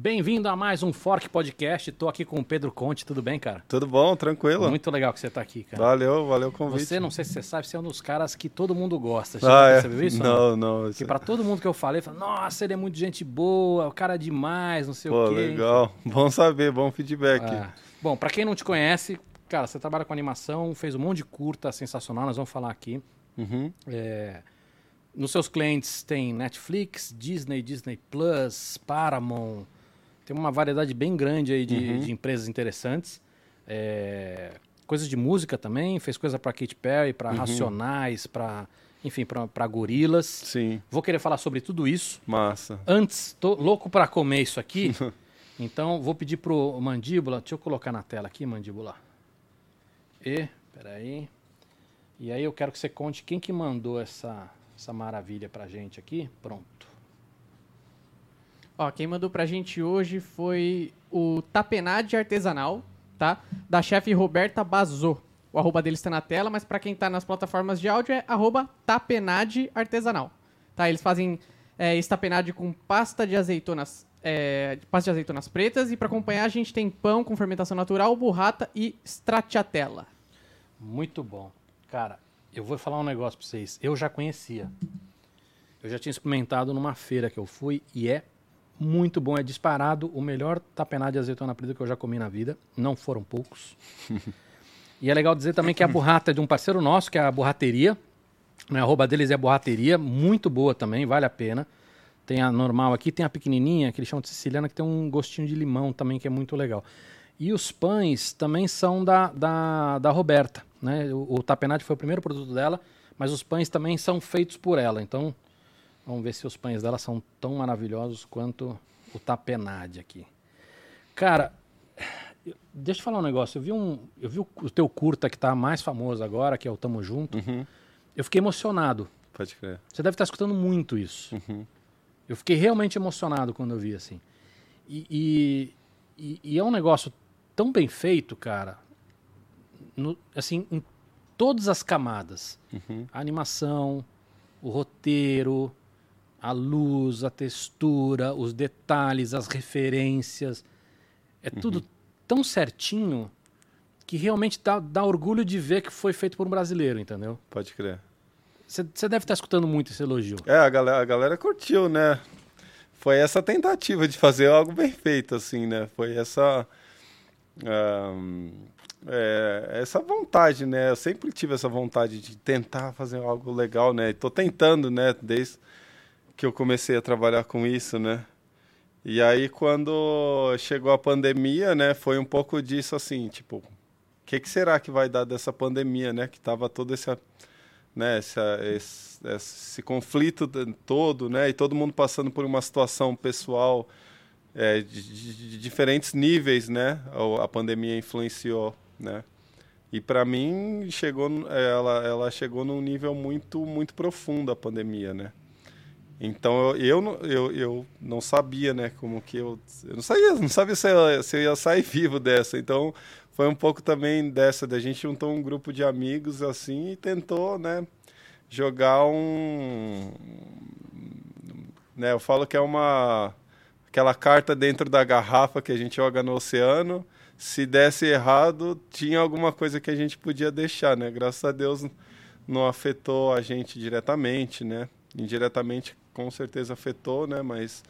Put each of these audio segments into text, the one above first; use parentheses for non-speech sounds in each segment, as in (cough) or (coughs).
Bem-vindo a mais um Fork Podcast. Estou aqui com o Pedro Conte. Tudo bem, cara? Tudo bom, tranquilo. Muito legal que você está aqui, cara. Valeu, valeu o convite. Você, não sei se você sabe, você é um dos caras que todo mundo gosta. Você ah, é? percebeu isso? Não, não. Porque para todo mundo que eu falei, fala, nossa, ele é muito gente boa, o cara é demais, não sei Pô, o quê. legal. (laughs) Bom saber, bom feedback. Ah. Bom, para quem não te conhece, cara, você trabalha com animação, fez um monte de curta sensacional, nós vamos falar aqui. Uhum. É, nos seus clientes tem Netflix, Disney, Disney Plus, Paramount. Tem uma variedade bem grande aí de, Uhum. de empresas interessantes. É, coisas de música também, fez coisa para Katy Perry, para Racionais, para enfim, para gorilas. Sim, Vou querer falar sobre tudo isso. massa. Antes, tô louco para comer isso aqui. (laughs) então, vou pedir pro Mandíbula, deixa eu colocar na tela aqui, Mandíbula. E, peraí. E aí eu quero que você conte quem que mandou essa, essa maravilha pra gente aqui. Pronto. Ó, quem mandou pra gente hoje foi o Tapenade Artesanal, tá? Da chefe Roberta Bazô. O arroba dele está na tela, mas pra quem tá nas plataformas de áudio é arroba Tapenade Artesanal. Tá? Eles fazem é, estapenade com pasta de azeitonas, é, pasta de azeitonas pretas e pra acompanhar a gente tem pão com fermentação natural, burrata e stracciatella. Muito bom. Cara, eu vou falar um negócio pra vocês. Eu já conhecia. Eu já tinha experimentado numa feira que eu fui e é muito bom. É disparado o melhor tapenade de azeitona preta que eu já comi na vida. Não foram poucos. (laughs) e é legal dizer também que a burrata é de um parceiro nosso, que é a Burrateria. Né? A arroba deles é Burrateria. Muito boa também, vale a pena. Tem a normal aqui, tem a pequenininha, que eles chamam de siciliana, que tem um gostinho de limão também, que é muito legal. E os pães também são da, da, da Roberta. Né? O, o tapenade foi o primeiro produto dela, mas os pães também são feitos por ela. Então, vamos ver se os pães dela são tão maravilhosos quanto o tapenade aqui. Cara, deixa eu falar um negócio. Eu vi, um, eu vi o, o teu curta que tá mais famoso agora, que é o Tamo Junto. Uhum. Eu fiquei emocionado. Pode crer. Você deve estar escutando muito isso. Uhum. Eu fiquei realmente emocionado quando eu vi assim. E, e, e- e é um negócio tão bem feito, cara. no- assim, em todas as camadas. Uhum. A animação, o roteiro, a luz, a textura, os detalhes, as referências. É tudo tão certinho que realmente dá, dá orgulho de ver que foi feito por um brasileiro, entendeu? Pode crer. Você deve estar escutando muito esse elogio. É, a galera, a galera curtiu, né? Foi essa tentativa de fazer algo bem feito, assim, né? Foi essa. ahn, é, essa vontade, né? Eu sempre tive essa vontade de tentar fazer algo legal, né? E tô tentando, né? Desde que eu comecei a trabalhar com isso, né? E aí, quando chegou a pandemia, né? Foi um pouco disso, assim, tipo, o que, que será que vai dar dessa pandemia, né? Que tava todo esse né, esse, esse conflito todo, né, e todo mundo passando por uma situação pessoal é, de, de- diferentes níveis, né, a, pandemia influenciou, né, e para mim chegou, n- ela, ela chegou num nível muito, muito profundo a pandemia, né. Então eu, eu, eu, não sabia, né, como que eu, eu não sabia, não sabia se eu, se eu ia sair (laughs) vivo dessa. Então foi um pouco também dessa, da gente juntou um grupo de amigos assim e tentou, né, jogar um, né, eu falo que é uma aquela carta dentro da garrafa que a gente joga no oceano. Se desse errado, tinha alguma coisa que a gente podia deixar, né? Graças a Deus não afetou a gente diretamente, né? Indiretamente, com certeza afetou, né? Mas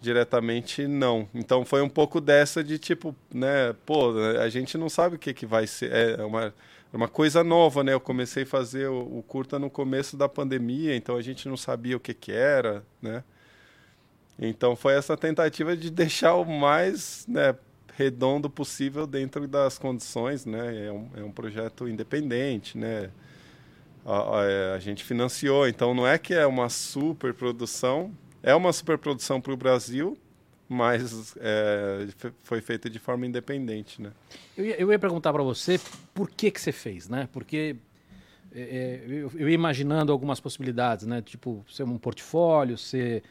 diretamente não. Então foi um pouco dessa de tipo, né? Pô, a gente não sabe o que que vai ser. É uma, é uma coisa nova, né? Eu comecei a fazer o, o curta no começo da pandemia, então a gente não sabia o que que era, né? Então foi essa tentativa de deixar o mais né, redondo possível dentro das condições, né? É um, é um projeto independente, né? A, é, a gente financiou, então não é que é uma super produção, é uma super produção para o Brasil, mas é, foi feita de forma independente, né? Eu ia, eu ia perguntar para você por que que você fez, né? Porque é, é, eu, eu ia imaginando algumas possibilidades, né? Tipo, ser um portfólio, ser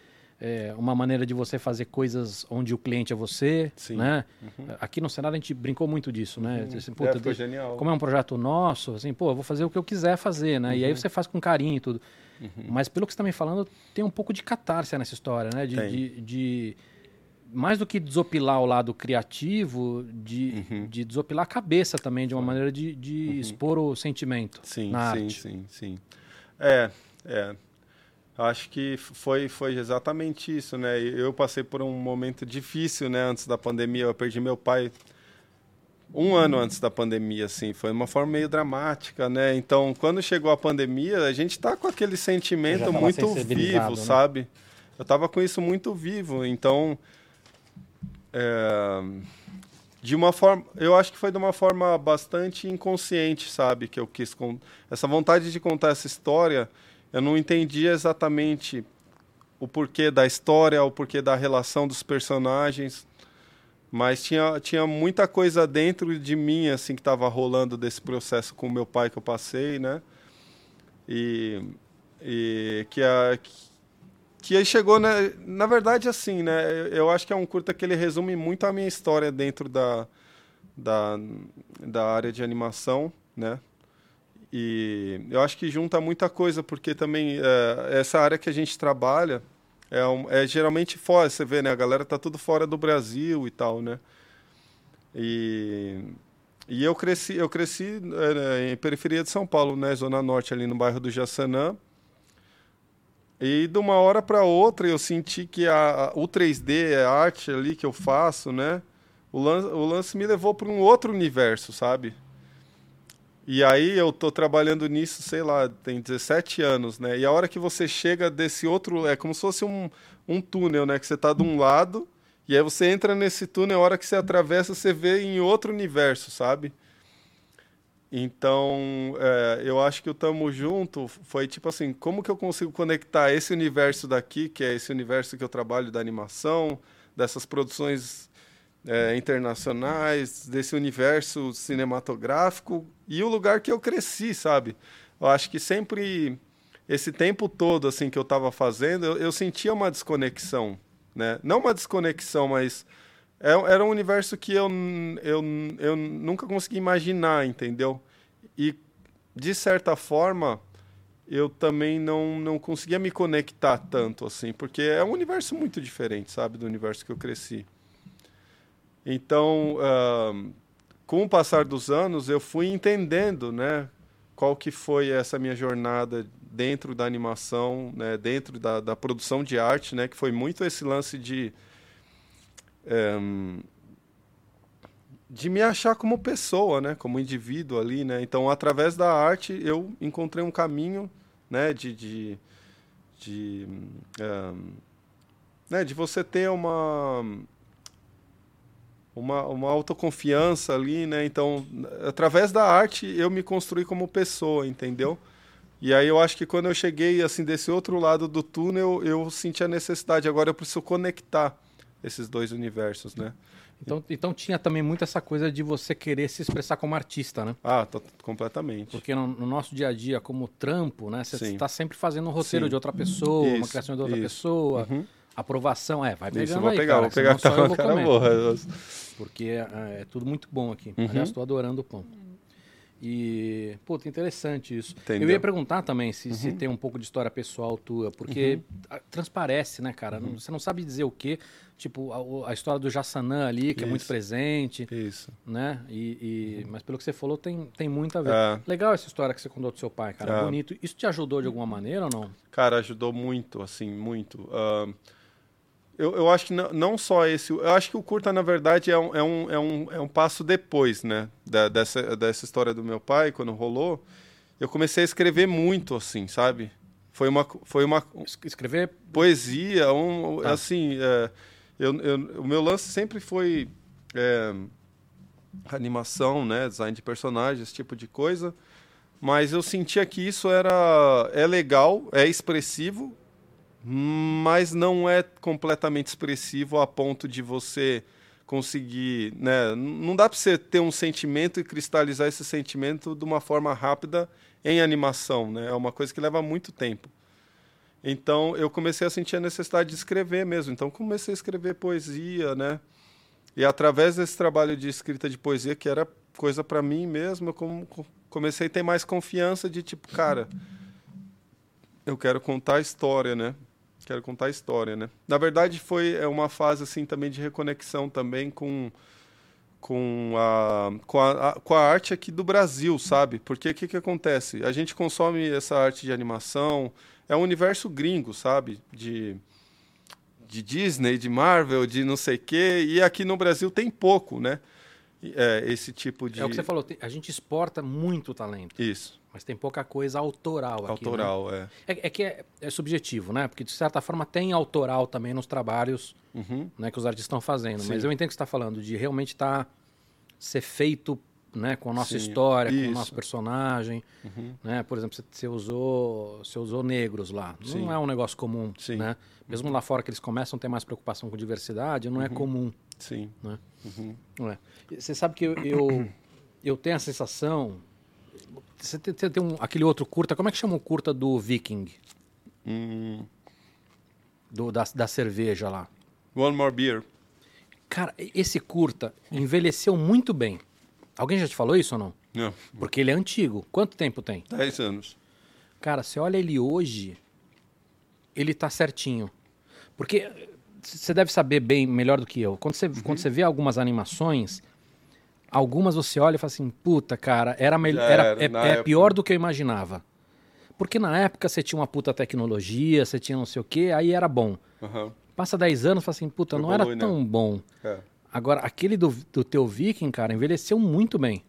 é, uma maneira de você fazer coisas onde o cliente é você, Sim. né? Aqui no Senado a gente brincou muito disso, né? Assim, puta, é, ficou de- genial. como é um projeto nosso, assim, pô, eu vou fazer o que eu quiser fazer, né? E aí você faz com carinho e tudo. Mas pelo que você está me falando, tem um pouco de catarse nessa história, né? De, de, de, mais do que desopilar o lado criativo, de, Uhum. de desopilar a cabeça também, de uma maneira de, de expor o sentimento Sim, na sim, arte. sim, sim. É, é. Acho que foi, foi exatamente isso, né? Eu passei por um momento difícil, né? Antes da pandemia, eu perdi meu pai um ano antes da pandemia, assim. Foi uma forma meio dramática, né? Então, quando chegou a pandemia, a gente tá com aquele sentimento muito vivo, né? sabe? Eu tava com isso muito vivo, então... é, de uma forma, eu acho que foi de uma forma bastante inconsciente, sabe, que eu quis con- essa vontade de contar essa história, eu não entendia exatamente o porquê da história, o porquê da relação dos personagens, mas tinha, tinha muita coisa dentro de mim assim que estava rolando desse processo com meu pai que eu passei, né? E, e que a que aí chegou na, na verdade assim, né? Eu, eu acho que é um curta que ele resume muito a minha história dentro da, da, da área de animação, né? E eu acho que junta muita coisa, porque também é, essa área que a gente trabalha é, um- é geralmente fora, você vê, né? A galera tá tudo fora do Brasil e tal, né? E, e eu cresci, eu cresci é, em periferia de São Paulo, né? Zona Norte, ali no bairro do Jaçanã. E de uma hora para outra eu senti que a, a- o 3D, a arte ali que eu faço, né? O lance, o lance me levou para um outro universo, sabe? E aí eu tô trabalhando nisso, sei lá, tem 17 anos, né? E a hora que você chega desse outro, é como se fosse um, um túnel, né? Que você tá de um lado, e aí você entra nesse túnel, a hora que você atravessa, você vê em outro universo, sabe? Então, é, eu acho que o Tamo Junto foi tipo assim, como que eu consigo conectar esse universo daqui, que é esse universo que eu trabalho da animação, dessas produções é, internacionais, desse universo cinematográfico e o lugar que eu cresci, sabe? Eu acho que sempre, esse tempo todo assim que eu estava fazendo, eu, eu sentia uma desconexão, né? Não uma desconexão, mas é- era um universo que eu, eu, eu nunca consegui imaginar, entendeu? E, de certa forma, eu também não, não conseguia me conectar tanto, assim, porque é um universo muito diferente, sabe, do universo que eu cresci. Então, ahn, com o passar dos anos, eu fui entendendo, né, qual que foi essa minha jornada dentro da animação, né, dentro da, da produção de arte, né, que foi muito esse lance de ehm, de me achar como pessoa, né, como indivíduo ali, né. Então, através da arte, eu encontrei um caminho, né, de de, de, ehm, né, de você ter uma uma, uma autoconfiança ali, né? Então, através da arte, eu me construí como pessoa, entendeu? E aí eu acho que quando eu cheguei assim desse outro lado do túnel, eu senti a necessidade. Agora eu preciso conectar esses dois universos, né? Então, então tinha também muito essa coisa de você querer se expressar como artista, né? Ah, tô- completamente. Porque no, no nosso dia a dia, como trampo, né? Você está sempre fazendo um roteiro Sim. de outra pessoa, uma Isso, criação de outra isso. pessoa, Uhum. Aprovação. É, vai pegando Isso, vou aí, pegar, cara, vou pegar tá eu cara boa. Porque é, é tudo muito bom aqui. Uhum. Aliás, estou adorando o pão. E, puta, interessante isso. Entendeu? Eu ia perguntar também se, Uhum. se tem um pouco de história pessoal tua, porque a- transparece, né, cara? Uhum. Você não sabe dizer o quê. Tipo, a, a história do Jassanã ali, que é muito Isso. presente, Isso. né? E, e- Mas pelo que você falou, tem, tem muito a ver. É. Legal essa história que você contou do seu pai, cara. É. Bonito. Isso te ajudou de alguma maneira ou não? Cara, ajudou muito, assim, muito. Ahn, eu, eu acho que não, não só esse. Eu acho que o curta, na verdade, é um, é um, é um, é um passo depois, né? da- dessa, dessa história do meu pai, quando rolou. Eu comecei a escrever muito, assim, sabe? Foi uma, foi uma Es- Escrever. poesia, um, Tá. assim. é, eu, eu- o meu lance sempre foi é, animação, né? Design de personagens, esse tipo de coisa. Mas eu sentia que isso era é legal, é expressivo, mas não é completamente expressivo a ponto de você conseguir, né? Não dá para você ter um sentimento e cristalizar esse sentimento de uma forma rápida em animação, né? É uma coisa que leva muito tempo. Então eu comecei a sentir a necessidade de escrever mesmo. Então comecei a escrever poesia, né? E através desse trabalho de escrita de poesia, que era coisa para mim mesmo, eu com- com- comecei a ter mais confiança de tipo, cara, eu quero contar a história, né? Quero contar a história, né? Na verdade, foi é uma fase assim também de reconexão também com com a, com a, com a arte aqui do Brasil, sabe? Porque o que, que acontece? A gente consome essa arte de animação, é um universo gringo, sabe? De, de Disney, de Marvel, de não sei o quê, e aqui no Brasil tem pouco, né? É, esse tipo de. É o que você falou, a gente exporta muito talento. Isso. Mas tem pouca coisa autoral aqui. Autoral, né? é. é. É que é, é, subjetivo, né? Porque de certa forma tem autoral também nos trabalhos uhum. né, que os artistas estão fazendo. Sim. Mas eu entendo que você está falando de realmente tá, ser feito né, com a nossa Sim, história, isso. com o nosso personagem. Uhum. Né? Por exemplo, você usou, você usou negros lá. Sim. Não é um negócio comum. Sim. Né? Mesmo uhum. lá fora que eles começam a ter mais preocupação com diversidade, não é uhum. é comum. Sim. Né? Não é. Você sabe que eu, eu, (coughs) eu, tenho a sensação. Você tem, tem um, aquele outro curta, como é que chama o curta do Viking? Hum. Do, da, da cerveja lá. One More Beer. Cara, esse curta envelheceu muito bem. Alguém já te falou isso ou não? Não. Porque ele é antigo. Quanto tempo tem? Dez anos. Cara, você olha ele hoje, ele tá certinho. Porque você deve saber bem, melhor do que eu. Quando você, uhum. quando você vê algumas animações, algumas você olha e fala assim, puta, cara, era, melhor, era, era é, é pior do que eu imaginava. Porque na época você tinha uma puta tecnologia, você tinha não sei o quê, aí era bom. Uhum. Passa 10 anos e fala assim, puta, não era tão né? bom. É. Agora, aquele do, do teu Viking, cara, envelheceu muito bem.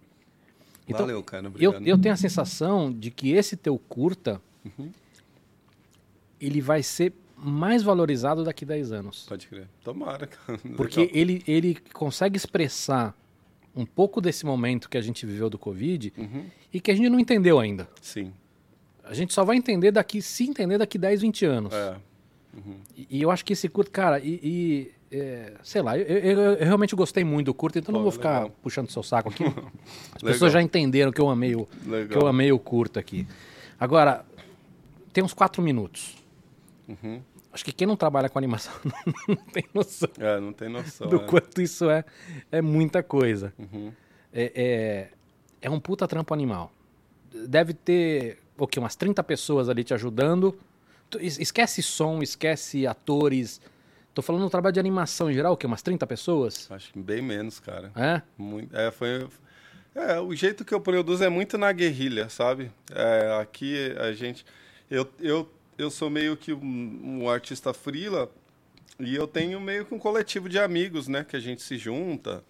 Então, Valeu, cara. Eu, eu tenho a sensação de que esse teu curta, uhum. ele vai ser mais valorizado daqui a 10 anos. Pode crer. Tomara, cara. (laughs) Porque ele, ele consegue expressar um pouco desse momento que a gente viveu do Covid uhum. e que a gente não entendeu ainda. Sim. A gente só vai entender daqui, se entender daqui 10, 20 anos. É. Uhum. E, e, eu acho que esse curto, cara, e, e é, sei lá, eu, eu, eu, realmente gostei muito do curto, então Pô, não vou ficar legal. puxando seu saco aqui. (laughs) As pessoas já entenderam que eu amei o, que eu amei o curto aqui. Agora, tem uns quatro minutos. Uhum. Acho que quem não trabalha com animação (laughs) não tem noção. É, não tem noção. Do é. quanto isso é, é muita coisa. Uhum. É, é, é um puta trampo animal. Deve ter, o quê? Umas 30 pessoas ali te ajudando. Esquece som, esquece atores, Tô falando no trabalho de animação em geral, o quê? Umas 30 pessoas? Acho que bem menos, cara. É? Muito, é, foi... É, o jeito que eu produzo é muito na guerrilha, sabe? É, aqui a gente... Eu, eu, eu sou meio que um, um artista frila e eu tenho meio que um coletivo de amigos, né? Que a gente se junta,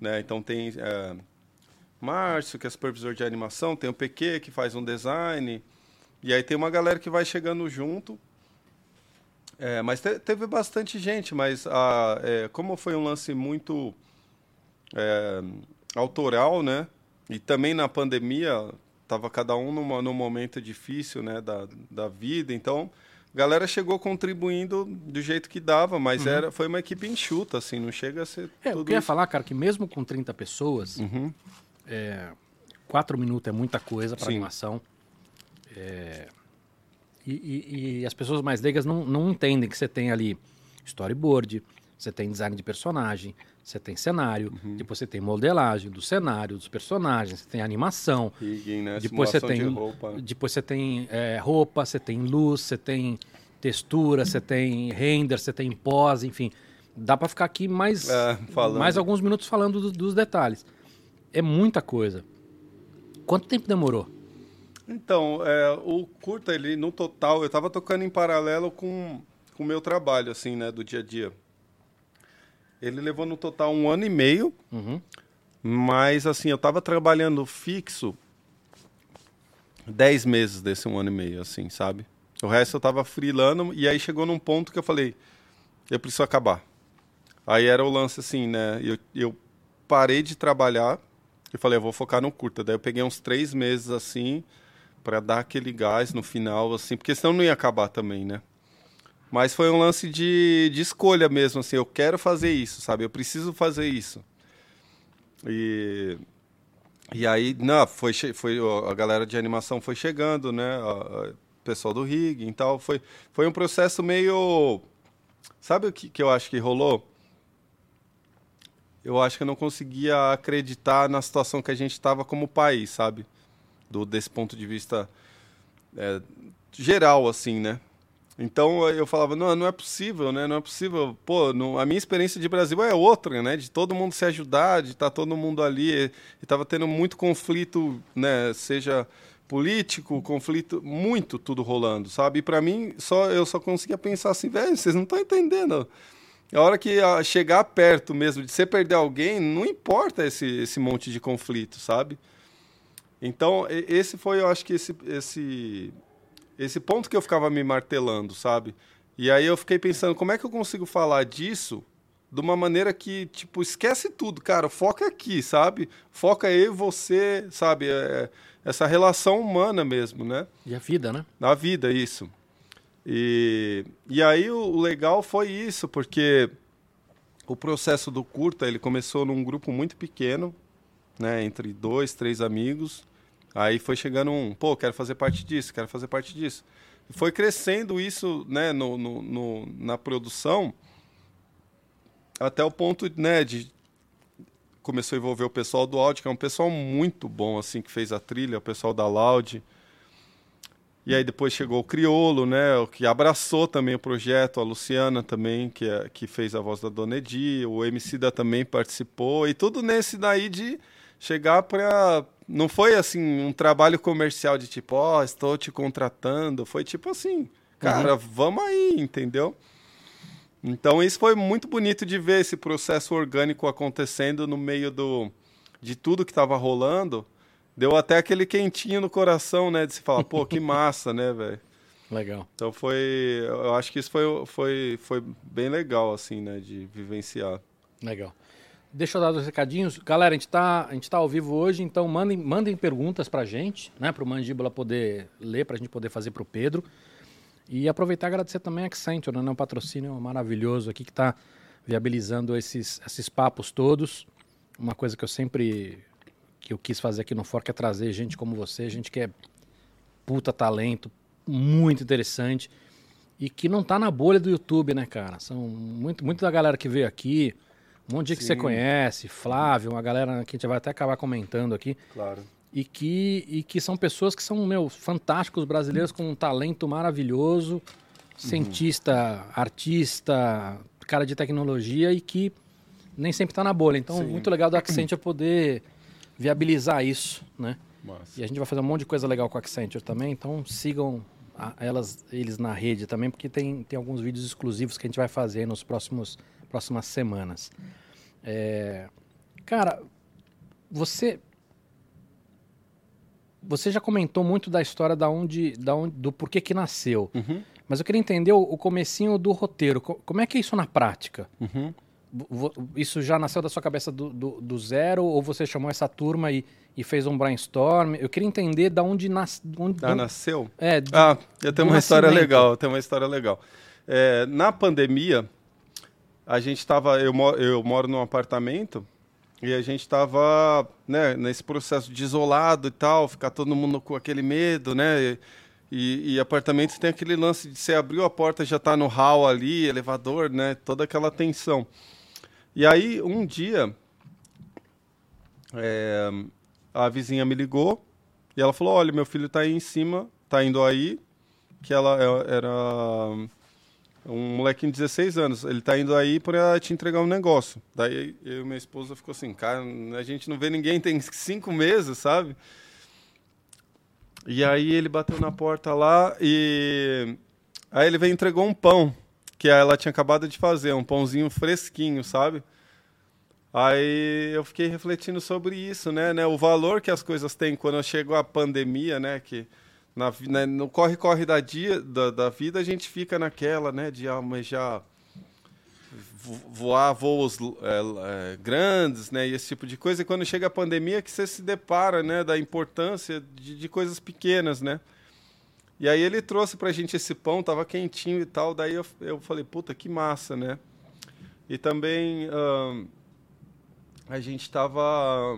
né? Então tem é, Márcio, que é supervisor de animação, tem o PQ, que faz um design, e aí tem uma galera que vai chegando junto é, mas te, teve bastante gente, mas a, é, como foi um lance muito é, autoral, né? E também na pandemia, estava cada um numa, num momento difícil né, da, da vida, então a galera chegou contribuindo do jeito que dava, mas uhum. era, foi uma equipe enxuta, assim, não chega a ser. É, eu queria isso. falar, cara, que mesmo com 30 pessoas, uhum. é, quatro minutos é muita coisa para animação. É, e, e, e, as pessoas mais leigas não, não entendem que você tem ali storyboard, você tem design de personagem, você tem cenário, uhum. depois você tem modelagem do cenário, dos personagens, você tem animação, Rigging, né? depois você tem, de roupa. depois você tem é, roupa, você tem luz, você tem textura, você tem render, você tem pós, enfim, dá para ficar aqui mais é, mais alguns minutos falando do, dos detalhes. É muita coisa. Quanto tempo demorou? Então, é, o curta, ele no total, eu estava tocando em paralelo com o meu trabalho, assim, né, do dia a dia. Ele levou no total um ano e meio, uhum. mas, assim, eu estava trabalhando fixo dez meses desse um ano e meio, assim, sabe? O resto eu estava freelando, e aí chegou num ponto que eu falei, eu preciso acabar. Aí era o lance, assim, né, eu, eu parei de trabalhar, e falei, eu vou focar no curta. Daí eu peguei uns três meses, assim, para dar aquele gás no final, assim, porque senão não ia acabar também, né? Mas foi um lance de, de escolha mesmo, assim, eu quero fazer isso, sabe? Eu preciso fazer isso. E, e aí, não, foi, foi, a galera de animação foi chegando, né? O pessoal do rig e tal. Foi, foi um processo meio. Sabe o que, que eu acho que rolou? Eu acho que eu não conseguia acreditar na situação que a gente estava como país, sabe? Do, desse ponto de vista é, geral, assim, né? Então eu falava, não, não é possível, né? Não é possível. Pô, não, a minha experiência de Brasil é outra, né? De todo mundo se ajudar, de estar tá todo mundo ali. E estava tendo muito conflito, né? Seja político, conflito, muito tudo rolando, sabe? E para mim, só eu só conseguia pensar assim, velho, vocês não estão entendendo. A hora que a, chegar perto mesmo de você perder alguém, não importa esse, esse monte de conflito, sabe? Então, esse foi, eu acho que esse, esse esse ponto que eu ficava me martelando, sabe? E aí eu fiquei pensando, como é que eu consigo falar disso de uma maneira que, tipo, esquece tudo, cara, foca aqui, sabe? Foca eu e você, sabe? É, é, essa relação humana mesmo, né? E a vida, né? Na vida, isso. E, e aí o, o legal foi isso, porque o processo do curta, ele começou num grupo muito pequeno, né? Entre dois, três amigos. Aí foi chegando um, pô, quero fazer parte disso, quero fazer parte disso. Foi crescendo isso, né, no, no, no, na produção, até o ponto, né, de começou a envolver o pessoal do áudio, que é um pessoal muito bom, assim, que fez a trilha, o pessoal da Loud. E aí depois chegou o Criolo, né, que abraçou também o projeto, a Luciana também, que, é, que fez a voz da Dona Edi, o MC da também participou, e tudo nesse daí de chegar para não foi assim um trabalho comercial de tipo, ó, oh, estou te contratando. Foi tipo assim, cara, uhum. vamos aí, entendeu? Então isso foi muito bonito de ver esse processo orgânico acontecendo no meio do de tudo que estava rolando. Deu até aquele quentinho no coração, né, de se falar, pô, que massa, né, velho? Legal. Então foi, eu acho que isso foi, foi, foi bem legal assim, né, de vivenciar. Legal. Deixa eu dar os recadinhos. Galera, a gente está tá ao vivo hoje, então mandem, mandem perguntas para a gente, né, para o Mandíbula poder ler, para a gente poder fazer para o Pedro. E aproveitar e agradecer também a Accenture, né, um patrocínio maravilhoso aqui que está viabilizando esses, esses papos todos. Uma coisa que eu sempre que eu quis fazer aqui no Fork é trazer gente como você, gente que é puta talento, muito interessante e que não está na bolha do YouTube, né, cara? São muito, muito da galera que veio aqui, um monte de que você conhece, Flávio, uma galera que a gente vai até acabar comentando aqui. Claro. E que, e que são pessoas que são, meu, fantásticos brasileiros com um talento maravilhoso, cientista, uhum. artista, cara de tecnologia e que nem sempre está na bolha. Então, Sim. muito legal do Accenture poder viabilizar isso, né? Nossa. E a gente vai fazer um monte de coisa legal com a Accenture também, então sigam a, elas, eles na rede também, porque tem, tem alguns vídeos exclusivos que a gente vai fazer nos próximos próximas semanas. É, cara, você você já comentou muito da história da onde, da onde, do porquê que nasceu. Uhum. Mas eu queria entender o, o comecinho do roteiro. Como é que é isso na prática? Uhum. Isso já nasceu da sua cabeça do, do, do, zero ou você chamou essa turma e, e fez um brainstorm? Eu queria entender da onde, nas, onde ah, nasceu. É, ah, eu tenho uma história legal. Tenho uma história legal. É, na pandemia, a gente estava, eu, eu moro num apartamento e a gente estava né, nesse processo de isolado e tal, ficar todo mundo com aquele medo, né? E, e apartamento tem aquele lance de você abriu a porta já está no hall ali, elevador, né? Toda aquela tensão. E aí um dia é, a vizinha me ligou e ela falou: olha, meu filho está aí em cima, está indo aí, que ela é, era um molequinho de 16 anos, ele tá indo aí para te entregar um negócio. Daí eu e minha esposa ficou assim, cara, a gente não vê ninguém tem (laughs) cinco meses, sabe? E aí ele bateu na porta lá e aí ele veio entregou um pão que ela tinha acabado de fazer, um pãozinho fresquinho, sabe? Aí eu fiquei refletindo sobre isso, né, né? O valor que as coisas têm quando chegou a pandemia, né? Que na, né, no corre-corre da, dia, da, da, vida, a gente fica naquela, né, de almejar voar voos é, é, grandes, né, e esse tipo de coisa. E quando chega a pandemia, que você se depara, né, da importância de, de coisas pequenas, né. E aí ele trouxe pra gente esse pão, tava quentinho e tal. Daí eu, eu falei, puta, que massa, né. E também uh, a gente tava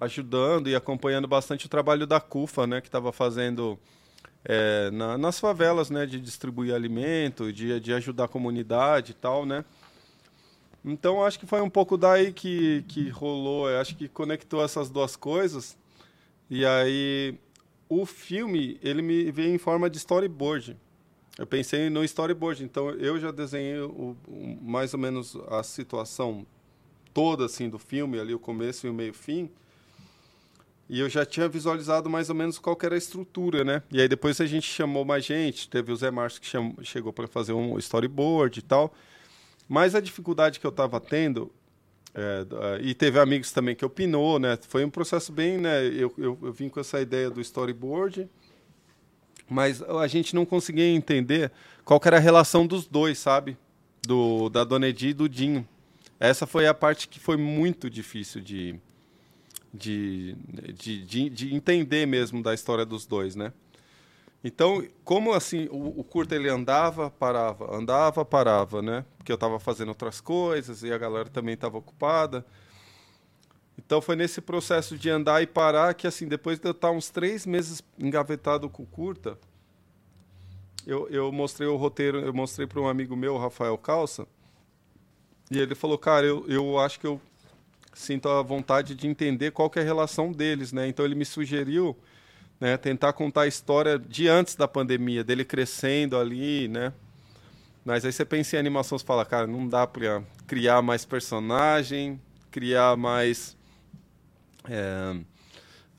ajudando e acompanhando bastante o trabalho da CUFA, né, que estava fazendo é, na, nas favelas, né, de distribuir alimento, de, de ajudar a comunidade e tal, né. Então acho que foi um pouco daí que, que rolou, acho que conectou essas duas coisas. E aí o filme ele me veio em forma de storyboard. eu pensei no storyboard. Então eu já desenhei o, o, mais ou menos a situação toda assim do filme, ali o começo e o meio fim. E eu já tinha visualizado mais ou menos qual era a estrutura, né? E aí depois a gente chamou mais gente, teve o Zé Márcio que chamou, chegou para fazer um storyboard e tal. Mas a dificuldade que eu estava tendo é, e teve amigos também que opinou, né? Foi um processo bem, né? Eu, eu, eu, vim com essa ideia do storyboard, mas a gente não conseguia entender qual era a relação dos dois, sabe? Do, da Dona Edi e do Dinho. Essa foi a parte que foi muito difícil de, de, de, de, de entender mesmo da história dos dois, né? Então, como assim, o, o curta ele andava, parava, andava, parava, né? Porque eu estava fazendo outras coisas e a galera também estava ocupada. Então foi nesse processo de andar e parar que assim, depois de eu estar uns três meses engavetado com o curta, eu, eu mostrei o roteiro, eu mostrei para um amigo meu, Rafael Calça, e ele falou, cara, eu, eu acho que eu sinto a vontade de entender qual que é a relação deles, né? Então ele me sugeriu né? Tentar contar a história de antes da pandemia, dele crescendo ali, né? Mas aí você pensa em animação, você fala, cara, não dá para criar mais personagem, criar mais é,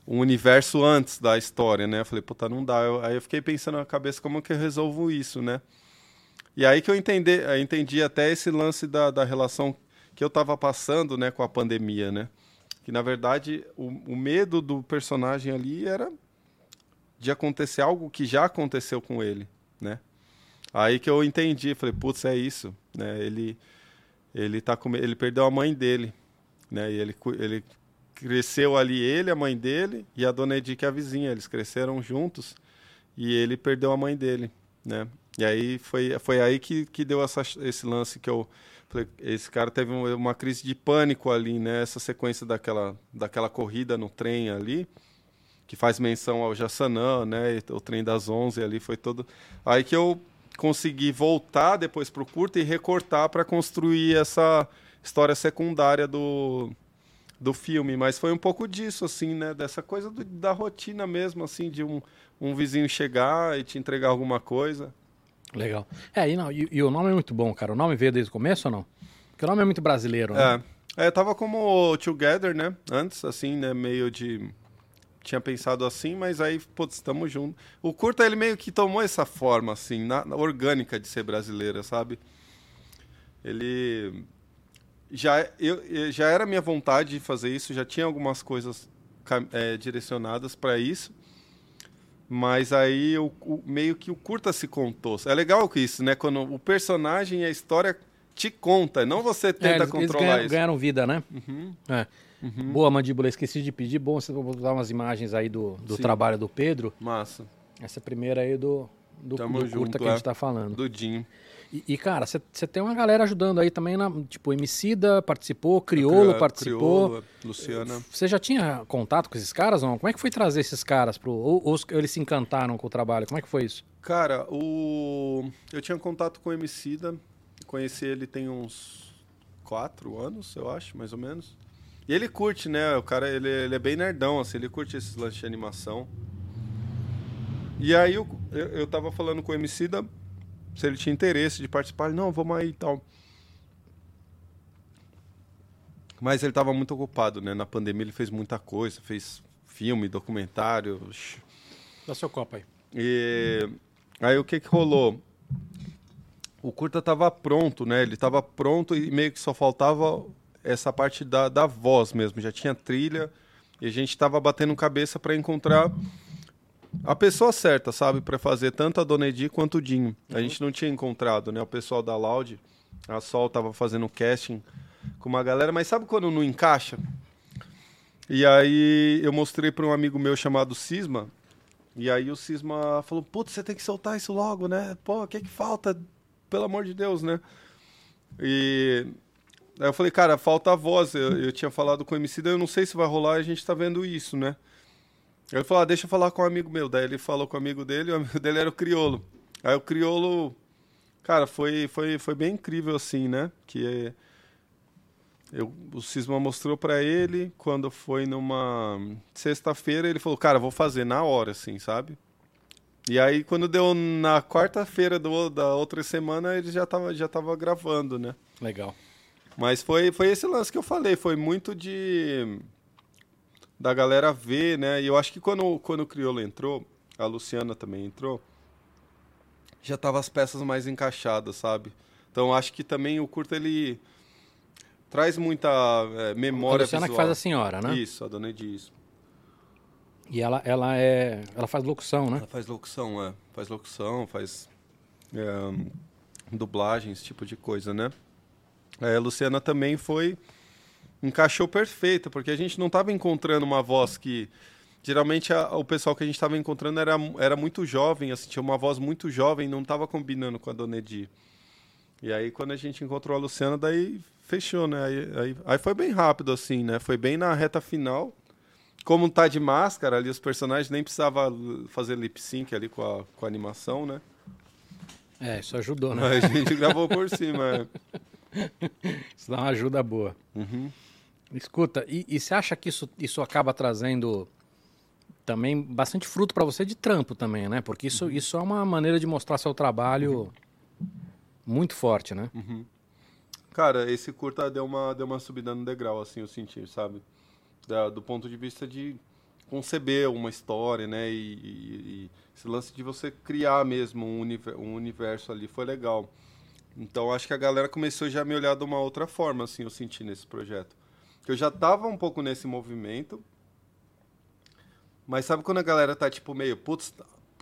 um universo antes da história, né? Eu falei, puta, não dá. Eu, aí eu fiquei pensando na cabeça como que eu resolvo isso, né? E aí que eu entendi, eu entendi até esse lance da, da relação que eu estava passando, né, com a pandemia, né? Que na verdade o, o medo do personagem ali era de acontecer algo que já aconteceu com ele, né? Aí que eu entendi, falei, putz, é isso, né? Ele ele tá com, ele perdeu a mãe dele, né? E ele ele cresceu ali ele, a mãe dele e a dona que é a vizinha, eles cresceram juntos e ele perdeu a mãe dele, né? E aí foi foi aí que, que deu essa, esse lance que eu falei, esse cara teve uma crise de pânico ali, né? Essa sequência daquela daquela corrida no trem ali que faz menção ao Jassanã, né? O trem das 11 ali foi todo. Aí que eu consegui voltar depois para o curta e recortar para construir essa história secundária do, do filme. Mas foi um pouco disso, assim, né? Dessa coisa do, da rotina mesmo, assim, de um, um vizinho chegar e te entregar alguma coisa. Legal. É, e, não, e, e, o nome é muito bom, cara. O nome veio desde o começo ou não? Porque o nome é muito brasileiro, né? É. É, tava como Together, né? Antes, assim, né? Meio de tinha pensado assim, mas aí, putz, estamos juntos. O curta, ele meio que tomou essa forma, assim, na, na orgânica de ser brasileira, sabe? Ele... Já, eu, já era minha vontade de fazer isso, já tinha algumas coisas é, direcionadas para isso, mas aí o, o, meio que o curta se contou. É legal que isso, né? Quando o personagem e a história te conta, não você tenta é, eles, controlar eles ganharam, isso. ganharam vida, né? Uhum. É. Uhum. Boa, Mandíbula, esqueci de pedir. Bom você botar umas imagens aí do, do trabalho do Pedro. Massa. Essa primeira aí do, do, do junto, curta que a gente tá falando. Do Dinho. E, e cara, você tem uma galera ajudando aí também, na, tipo, Emicida participou, Criolo participou. Criolo, Luciana. Você já tinha contato com esses caras, não? Como é que foi trazer esses caras pro... Ou, ou eles se encantaram com o trabalho? Como é que foi isso? Cara, o... eu tinha contato com o Emicida, conheci ele tem uns quatro anos, eu acho, mais ou menos. E ele curte, né? O cara, ele, ele é bem nerdão, assim, ele curte esses lanches de animação. E aí eu, eu, eu tava falando com o MC da se ele tinha interesse de participar. Ele, não, vamos aí e tal. Mas ele tava muito ocupado, né? Na pandemia ele fez muita coisa, fez filme, documentário. Dá seu copo aí. E aí o que que rolou? O curta tava pronto, né? Ele tava pronto e meio que só faltava essa parte da, da voz mesmo. Já tinha trilha e a gente estava batendo cabeça para encontrar a pessoa certa, sabe, para fazer tanto a Dona Edi quanto o Dinho. A gente não tinha encontrado, né? O pessoal da Loud, a Sol tava fazendo casting com uma galera, mas sabe quando não encaixa? E aí eu mostrei para um amigo meu chamado Cisma, e aí o Cisma falou: "Putz, você tem que soltar isso logo, né? Pô, o que é que falta? Pelo amor de Deus, né?" E Aí eu falei, cara, falta a voz. Eu, eu tinha falado com o MC, eu não sei se vai rolar, a gente tá vendo isso, né? Ele falou, ah, deixa eu falar com um amigo meu. Daí ele falou com o amigo dele, o amigo dele era o Criolo. Aí o Criolo, cara, foi, foi, foi bem incrível assim, né? Que eu, o Cisma mostrou para ele quando foi numa sexta-feira, ele falou, cara, vou fazer na hora, assim, sabe? E aí, quando deu na quarta-feira do- da outra semana, ele já tava, já tava gravando, né? Legal. Mas foi, foi esse lance que eu falei, foi muito de da galera ver, né? E eu acho que quando, quando o Criolo entrou, a Luciana também entrou, já tava as peças mais encaixadas, sabe? Então acho que também o curto ele traz muita é, A memória Luciana que visual. faz a senhora, né? Isso, a dona Edis. E ela, ela é. Ela faz locução, né? Ela faz locução, é. Faz locução, faz é, dublagem, esse tipo de coisa, né? É, a Luciana também foi. Encaixou perfeito, porque a gente não estava encontrando uma voz que. Geralmente a- o pessoal que a gente estava encontrando era, era muito jovem, assim, tinha uma voz muito jovem, não estava combinando com a Dona Edi. E aí quando a gente encontrou a Luciana, daí fechou, né? Aí, aí, aí foi bem rápido, assim, né? Foi bem na reta final. Como tá de máscara ali, os personagens nem precisava fazer lip sync ali com a, com a animação, né? É, isso ajudou, né? A gente gravou por cima. é. (laughs) Isso dá uma ajuda boa. Uhum. Escuta, e, e você acha que isso, isso acaba trazendo também bastante fruto para você de trampo também, né? Porque isso, isso é uma maneira de mostrar seu trabalho muito forte, né? Cara, esse curta deu uma, deu uma subida no degrau, assim, eu senti, sabe? Da- do ponto de vista de conceber uma história, né? E, e- e esse lance de você criar mesmo um, univer- um universo ali foi legal. Então acho que a galera começou já a me olhar de uma outra forma, assim, eu senti nesse projeto. Eu já tava um pouco nesse movimento, mas sabe quando a galera tá tipo meio, putz,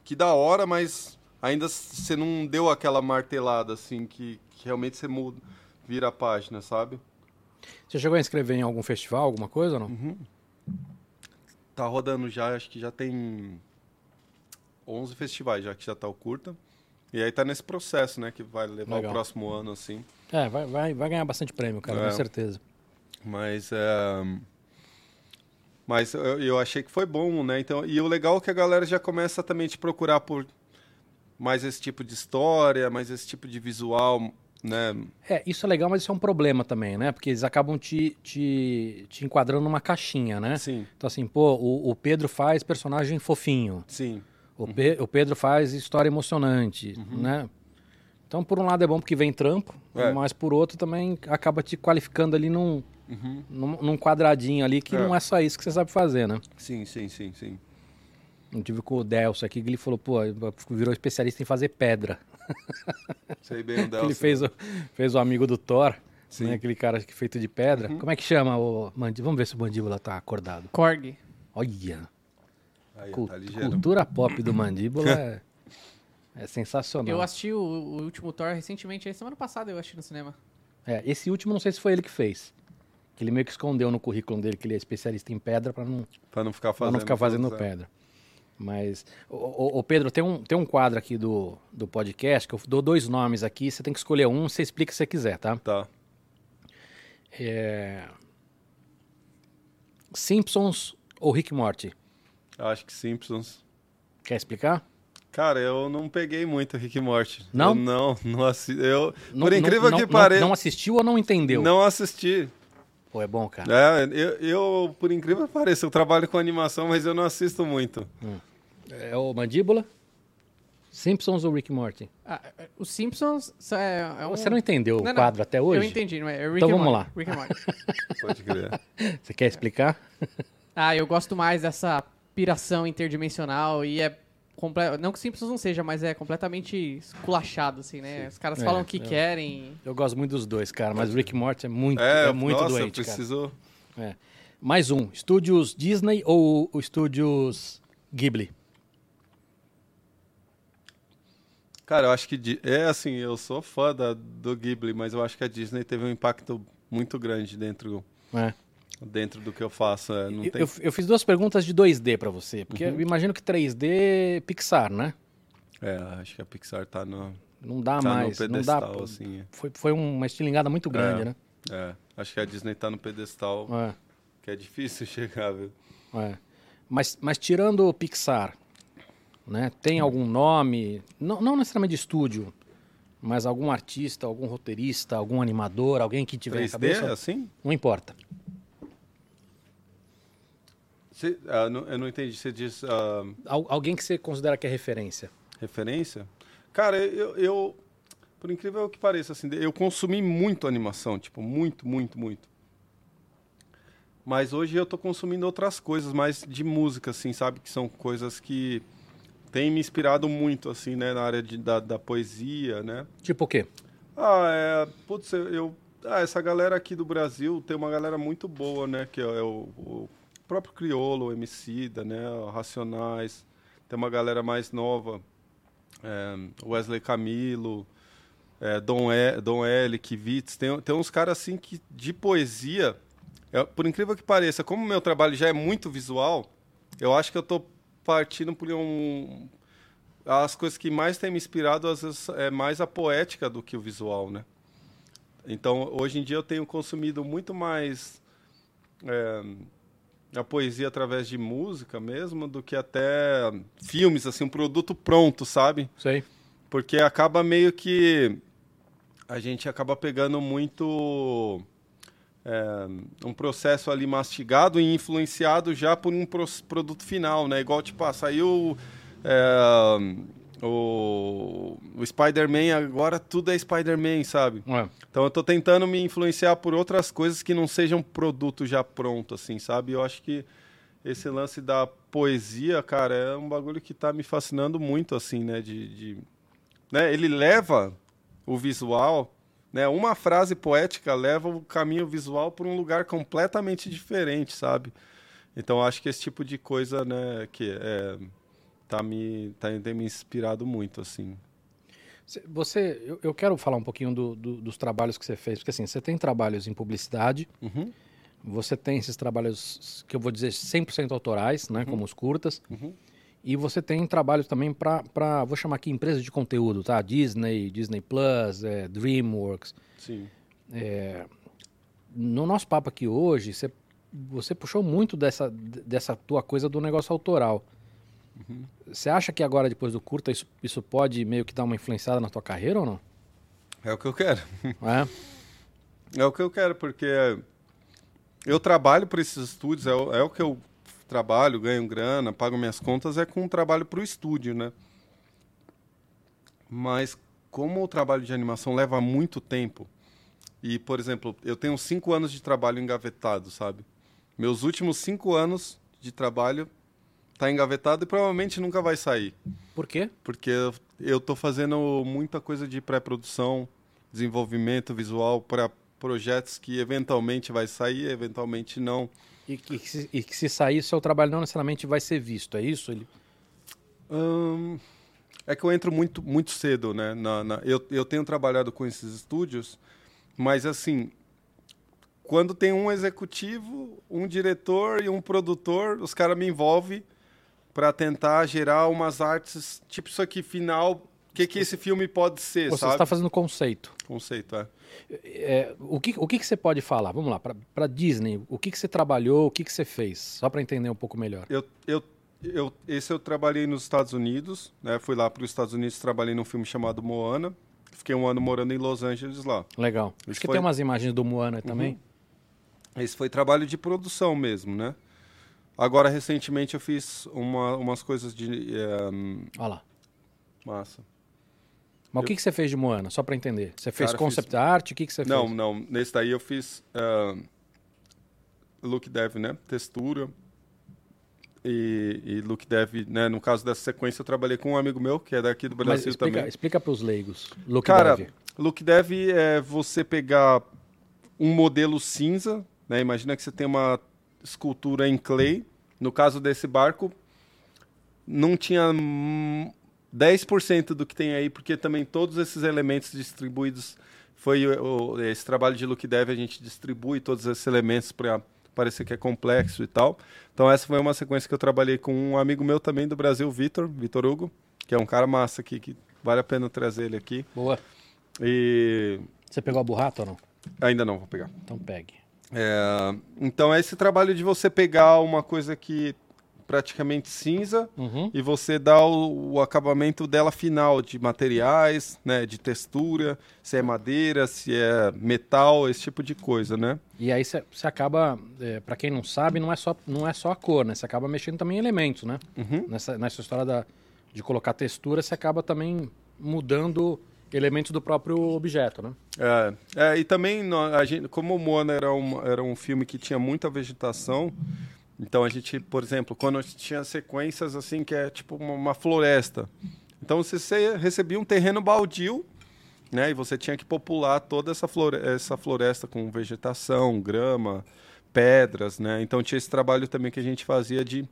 que da hora, mas ainda você não deu aquela martelada, assim, que, que realmente você muda, vira a página, sabe? Você chegou a inscrever em algum festival, alguma coisa ou não? Tá rodando já, acho que já tem 11 festivais já que já tá o curta. E aí tá nesse processo, né, que vai levar Legal. o próximo ano, assim. É, vai, vai, vai ganhar bastante prêmio, cara, É. com certeza. Mas é... Mas eu, eu achei que foi bom, né? Então, e o legal é que a galera já começa também a te procurar por mais esse tipo de história, mais esse tipo de visual, né? É, isso é legal, mas isso é um problema também, né? Porque eles acabam te, te, te enquadrando numa caixinha, né? Sim, Então, assim, pô, o, o Pedro faz personagem fofinho. sim. O, Pe- o Pedro faz história emocionante, né? Então, por um lado é bom porque vem trampo, É. mas por outro também acaba te qualificando ali num, num, num quadradinho ali que É. não é só isso que você sabe fazer, né? Sim, sim, sim, sim. Eu tive com o Delcio aqui, que ele falou, pô, virou especialista em fazer pedra. (laughs) Sei bem o (laughs) Delcio. ele fez o, fez o amigo do Thor, Sim. né? Aquele cara que feito de pedra. Como é que chama o mandíbula? Vamos ver se o mandíbula tá acordado. Korg. Olha, Aí, cul- tá cultura pop do mandíbula (laughs) é, é sensacional. Eu assisti o, o último Thor recentemente, aí semana passada eu assisti no cinema. É, esse último não sei se foi ele que fez. Que ele meio que escondeu no currículo dele que ele é especialista em pedra para não, Pra não ficar fazendo. não ficar fazendo é. pedra. Mas, ô, ô, ô, Pedro, tem um, tem um quadro aqui do, do podcast que eu dou dois nomes aqui, você tem que escolher um, você explica se você quiser, tá? Tá. É... Simpsons ou Rick Morty? Acho que Simpsons. Quer explicar? Cara, eu não peguei muito Rick e Morty. Não? Eu não, não assisti. Eu, Não- por incrível não, que pareça, Não, não assistiu ou não entendeu? não assisti. Pô, é bom, cara. É, eu, eu, por incrível que pareça, eu trabalho com animação, mas eu não assisto muito. É o Mandíbula? Simpsons ou Rick Morty? Ah, é, os Simpsons é, é um... Você não entendeu Não, o não, quadro até hoje? Eu entendi, não é? é Rick Então vamos lá. Rick and Morty. (laughs) Pode crer. Você quer explicar? Ah, eu gosto mais dessa piração interdimensional e é comple... não que Simpsons não seja, mas é completamente esculachado assim, né? Os caras É, falam o que eu- querem. Eu gosto muito dos dois, cara, mas Rick Morty é muito, é, É, muito nossa, doente, preciso. cara. É. Mais um, estúdios Disney ou o estúdios Ghibli? Cara, eu acho que. É assim, eu sou fã da, do Ghibli, mas eu acho que a Disney teve um impacto muito grande dentro, É. dentro do que eu faço. é, não Eu, tem... eu- eu fiz duas perguntas de 2D pra você, porque eu imagino que 3D Pixar, né? É, acho que a Pixar tá no, Não dá tá mais, no não dá. pedestal, assim. Foi, foi uma estilingada muito grande, É. né? É, acho que a Disney tá no pedestal, É, que é difícil (laughs) chegar, viu? é. Mas, mas tirando o Pixar, né? Tem algum nome, não, não necessariamente de estúdio, mas algum artista, algum roteirista, algum animador, alguém que tiver na 3D, cabeça? assim? Não importa. Cê- ah, não- eu não entendi. Você diz. ah, Al- alguém que você considera que é referência. referência. Cara, eu, eu, por incrível que pareça, assim, eu consumi muito animação, tipo, muito, muito, muito. Mas hoje eu tô consumindo outras coisas, mais de música, assim, sabe? Que são coisas que têm me inspirado muito, assim, né? Na área de, da, da poesia, né? Tipo o quê? Ah, é. Putz, eu. eu- ah, essa galera aqui do Brasil tem uma galera muito boa, né? Que é, é o, o próprio Criolo, Emicida, né? Racionais. Tem uma galera mais nova. é, Wesley Camilo, é, Dom, e, Dom L, Kivitz. Tem, tem uns caras assim que de poesia. por incrível que pareça, como o meu trabalho já é muito visual, eu acho que eu tô partindo por um. As coisas que mais têm me inspirado, às vezes, é mais a poética do que o visual, né? Então, hoje em dia, eu tenho consumido muito mais é, a poesia através de música mesmo, do que até filmes, assim, um produto pronto, sabe? Sei. Porque acaba meio que a gente acaba pegando muito é, um processo ali mastigado e influenciado já por um pro- produto final, né? Igual tipo, ah, saiu é, o, o Spider-Man, agora tudo é Spider-Man, sabe? É. Então eu tô tentando me influenciar por outras coisas que não sejam produto já pronto, assim, sabe? Eu acho que esse lance da poesia, cara, é um bagulho que tá me fascinando muito, assim, né? De, de- né? Ele leva o visual, né? Uma frase poética leva o caminho visual para um lugar completamente diferente, sabe? Então eu acho que esse tipo de coisa, né, que é, tá me tá, tem me inspirado muito, assim. Cê- Você, eu, eu quero falar um pouquinho do- do- dos trabalhos que você fez, porque assim, você tem trabalhos em publicidade, Uhum. você tem esses trabalhos que eu vou dizer 100% autorais, né, como os curtas, Uhum. e você tem trabalhos também para, vou chamar aqui empresas de conteúdo, tá? Disney, Disney Plus, é, DreamWorks. Sim. No nosso papo aqui hoje, você, você puxou muito dessa, dessa tua coisa do negócio autoral. Você acha que agora, depois do curta, isso, isso pode meio que dar uma influenciada na tua carreira ou não? É o que eu quero. É? É o que eu quero, porque eu trabalho para esses estúdios, é o, é o que eu trabalho, ganho grana, pago minhas contas, é com o trabalho para o estúdio, né? Mas como o trabalho de animação leva muito tempo, e, por exemplo, eu tenho cinco anos de trabalho engavetado, sabe? Meus últimos cinco anos de trabalho tá engavetado e provavelmente nunca vai sair Por quê? porque eu- tô fazendo muita coisa de pré-produção, desenvolvimento visual para projetos que eventualmente vai sair, eventualmente não. E, que- que se, e que se sair, seu trabalho não necessariamente vai ser visto, é isso? Ele... Ahn, é que eu entro muito, muito cedo, né? Na, na- eu, eu tenho trabalhado com esses estúdios, mas assim, quando tem um executivo, um diretor e um produtor, os caras me envolvem para tentar gerar umas artes, tipo isso aqui, final, o que, que esse filme pode ser, Você sabe? está fazendo conceito. Conceito, é. É, o que, o que, que você pode falar? Vamos lá, para Disney, o que, que você trabalhou, o que, que você fez? Só para entender um pouco melhor. Eu, eu, eu, esse eu trabalhei nos Estados Unidos, né? Fui lá para os Estados Unidos, trabalhei num filme chamado Moana. Fiquei um ano morando em Los Angeles lá. Legal. Isso Acho que foi- tem umas imagens do Moana também. Esse foi trabalho de produção mesmo, né? Agora, recentemente, eu fiz uma, umas coisas de... eh, Olha lá. massa. Mas o que, que você fez de Moana? Só para entender. Você fez Cara, concept art? O que, que você Não, fez? não. Nesse daí eu fiz ah, look dev, né? Textura. E, e look dev, né? No caso dessa sequência, eu trabalhei com um amigo meu, que é daqui do Mas Brasil explica, também. explica para os leigos. Look Cara, dev. look dev é você pegar um modelo cinza, né? Imagina que você tem uma escultura em clay. No caso desse barco, não tinha hum, 10% do que tem aí, porque também todos esses elementos distribuídos foi o- esse trabalho de look dev, a gente distribui todos esses elementos para parecer que é complexo e tal. Então essa foi uma sequência que eu trabalhei com um amigo meu também do Brasil, Vitor, Vitor Hugo, que é um cara massa aqui, que vale a pena trazer ele aqui. Boa. E Você pegou a burrata ou não? ainda não vou pegar. Então pegue. É, então é esse trabalho de você pegar uma coisa que praticamente cinza Uhum. e você dá o, o acabamento dela final de materiais, né, de textura, se é madeira, se é metal, esse tipo de coisa, né? E aí você acaba, para quem não sabe, não é, só, não é só a cor, né? Você acaba mexendo também em elementos, né? Uhum. Nessa, nessa história da, de colocar textura, você acaba também mudando elementos do próprio objeto, né? É, é, e também, a gente, como o Moana era um, era um filme que tinha muita vegetação, então a gente, por exemplo, quando tinha sequências assim, que é tipo uma, uma floresta. Então você, você recebia um terreno baldio, né? E você tinha que popular toda essa, essa floresta com vegetação, grama, pedras, né? Então tinha esse trabalho também que a gente fazia de,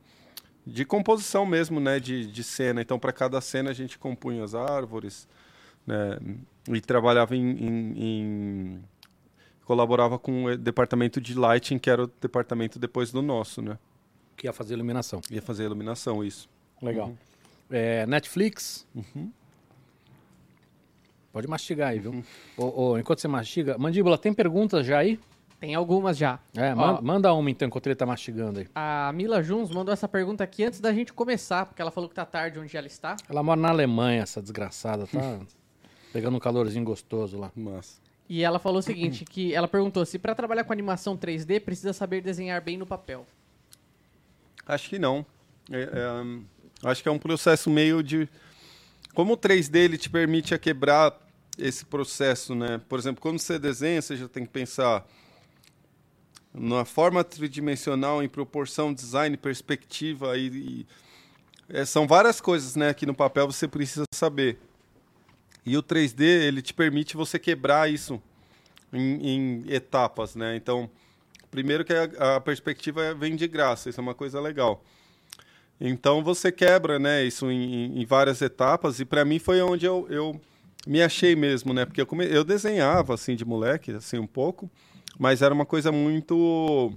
de composição mesmo, né? De, de cena. Então para cada cena a gente compunha as árvores, né? E trabalhava em, em- em- colaborava com o departamento de lighting, que era o departamento depois do nosso, né? Que ia fazer iluminação. Ia fazer iluminação, isso. Legal. É, Netflix. Uhum. Pode mastigar aí, viu? Ô, ô, enquanto você mastiga, Mandíbula, tem perguntas já aí? Tem algumas já. É, Ó. manda uma então, enquanto ele tá mastigando aí. A Mila Juns mandou essa pergunta aqui antes da gente começar, porque ela falou que tá tarde onde ela está. Ela mora na Alemanha, essa desgraçada, tá (laughs) pegando um calorzinho gostoso lá. Mas E ela falou o seguinte, que ela perguntou se para trabalhar com animação 3D precisa saber desenhar bem no papel. acho que não. É, é, acho que é um processo meio de como o 3D ele te permite a quebrar esse processo, né? Por exemplo, quando você desenha, você já tem que pensar na forma tridimensional, em proporção, design, perspectiva e, e- é, são várias coisas, né? Que no papel você precisa saber. E o 3D ele te permite você quebrar isso em, em etapas, né? Então, primeiro que a, a perspectiva vem de graça, isso é uma coisa legal. Então você quebra, né, isso em, em várias etapas e para mim foi onde eu, eu me achei mesmo, né, porque eu, come... eu desenhava assim de moleque, assim um pouco, mas era uma coisa muito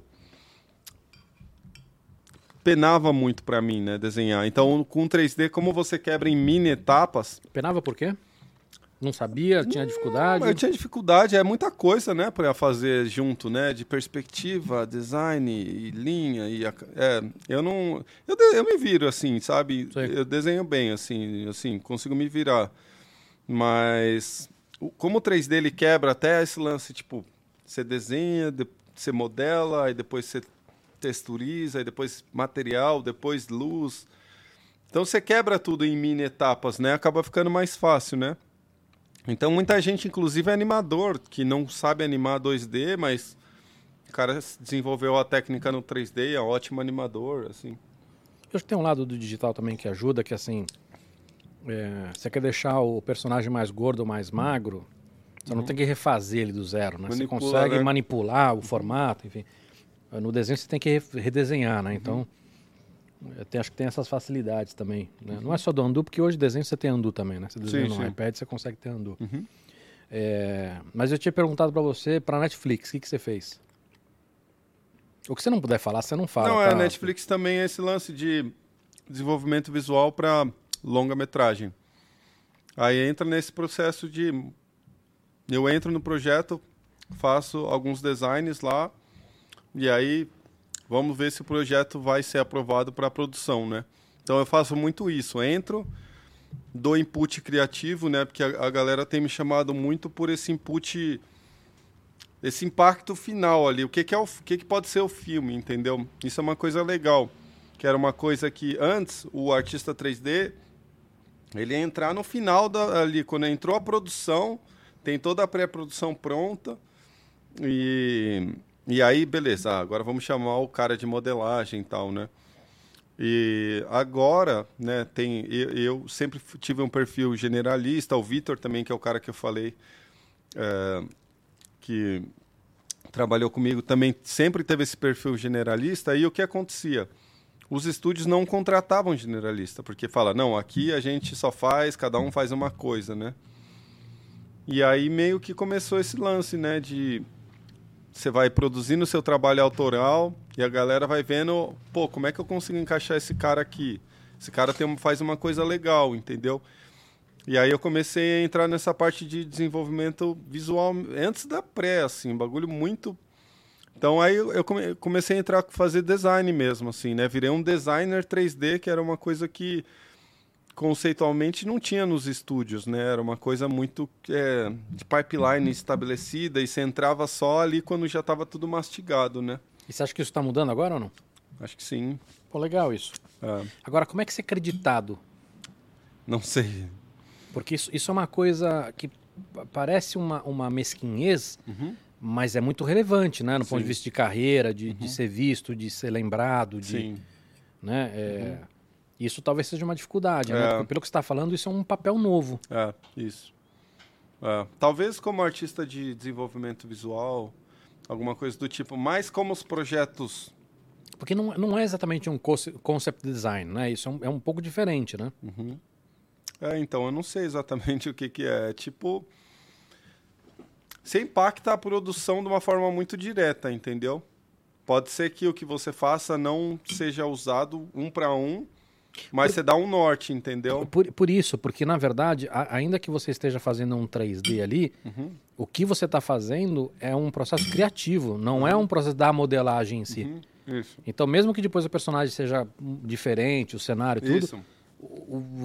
penava muito para mim, né, desenhar. Então com 3D, como você quebra em mini etapas, Penava por quê? Não sabia? Tinha dificuldade? eu tinha dificuldade, é muita coisa, né, para fazer junto, né, de perspectiva, design e linha e a- é, eu não, eu, de- eu me viro assim, sabe? Sei. Eu desenho bem, assim, assim, consigo me virar, mas como o 3D ele quebra até esse lance, tipo, você desenha, de- você modela, aí depois você texturiza, aí depois material, depois luz. Então você quebra tudo em mini etapas, né? Acaba ficando mais fácil, né? Então muita gente, inclusive é animador, que não sabe animar 2D, mas o cara desenvolveu a técnica no 3D, é ótimo animador, assim. Eu acho que tem um lado do digital também que ajuda, que assim, é, você quer deixar o personagem mais gordo ou mais magro, você não tem que refazer ele do zero, né? Você consegue né? manipular o formato, enfim. No desenho você tem que re- redesenhar, né? Então, eu te- acho que tem essas facilidades também. né? Não é só do undo, porque hoje desenho você tem undo também, né? Você desenha Sim, no sim. iPad, você consegue ter undo. É, mas eu tinha perguntado pra você, pra Netflix, o que, que você fez? O que você não puder falar, você não fala. não, tá? é, a Netflix também é esse lance de desenvolvimento visual para longa-metragem. Aí entra nesse processo de... Eu entro no projeto, faço alguns designs lá, e aí vamos ver se o projeto vai ser aprovado para produção, né? Então eu faço muito isso, entro, dou input criativo, né? Porque a, a galera tem me chamado muito por esse input, esse impacto final ali. O que, que é o, o que, que pode ser o filme, entendeu? Isso é uma coisa legal, que era uma coisa que antes o artista 3D ele ia entrar no final da, ali, quando entrou a produção, tem toda a pré-produção pronta e e aí, beleza, ah, agora vamos chamar o cara de modelagem e tal, né? E agora, né, tem, eu, eu sempre tive um perfil generalista, o Vitor também, que é o cara que eu falei, é, que trabalhou comigo, também sempre teve esse perfil generalista, e o que acontecia? Os estúdios não contratavam generalista, porque fala, não, aqui a gente só faz, cada um faz uma coisa, né? E aí meio que começou esse lance, né, de você vai produzindo seu trabalho autoral e a galera vai vendo, pô, como é que eu consigo encaixar esse cara aqui? Esse cara tem, faz uma coisa legal, entendeu? E aí eu comecei a entrar nessa parte de desenvolvimento visual antes da pré, assim, bagulho muito. Então aí eu eu come- comecei a entrar fazer design mesmo, assim, né? Virei um designer 3D, que era uma coisa que conceitualmente não tinha nos estúdios, né? Era uma coisa muito é, de pipeline estabelecida e você entrava só ali quando já estava tudo mastigado, né? E você acha que isso está mudando agora ou não? Acho que sim. Pô, legal isso. É. Agora, como é que você é acreditado Não sei. Porque isso, isso é uma coisa que pa- parece uma, uma mesquinhez, mas é muito relevante, né? No ponto de Sim. vista de carreira, de, de ser visto, de ser lembrado, de, Sim. né? É, Isso talvez seja uma dificuldade, né? É. Porque pelo que você está falando, isso é um papel novo. É, isso. É, talvez como artista de desenvolvimento visual, alguma coisa do tipo, mas como os projetos. Porque não, não é exatamente um conce- concept design, né? Isso é um, é um pouco diferente, né? É, então, eu não sei exatamente (laughs) o que, que é. É tipo. Você impacta a produção de uma forma muito direta, entendeu? Pode ser que o que você faça não seja usado um para um, mas você dá um norte, entendeu? Por, por isso, porque na verdade, a- ainda que você esteja fazendo um 3D ali, Uhum. o que você está fazendo é um processo criativo, não é um processo da modelagem em si. Uhum. Então, mesmo que depois o personagem seja diferente, o cenário, tudo, Isso.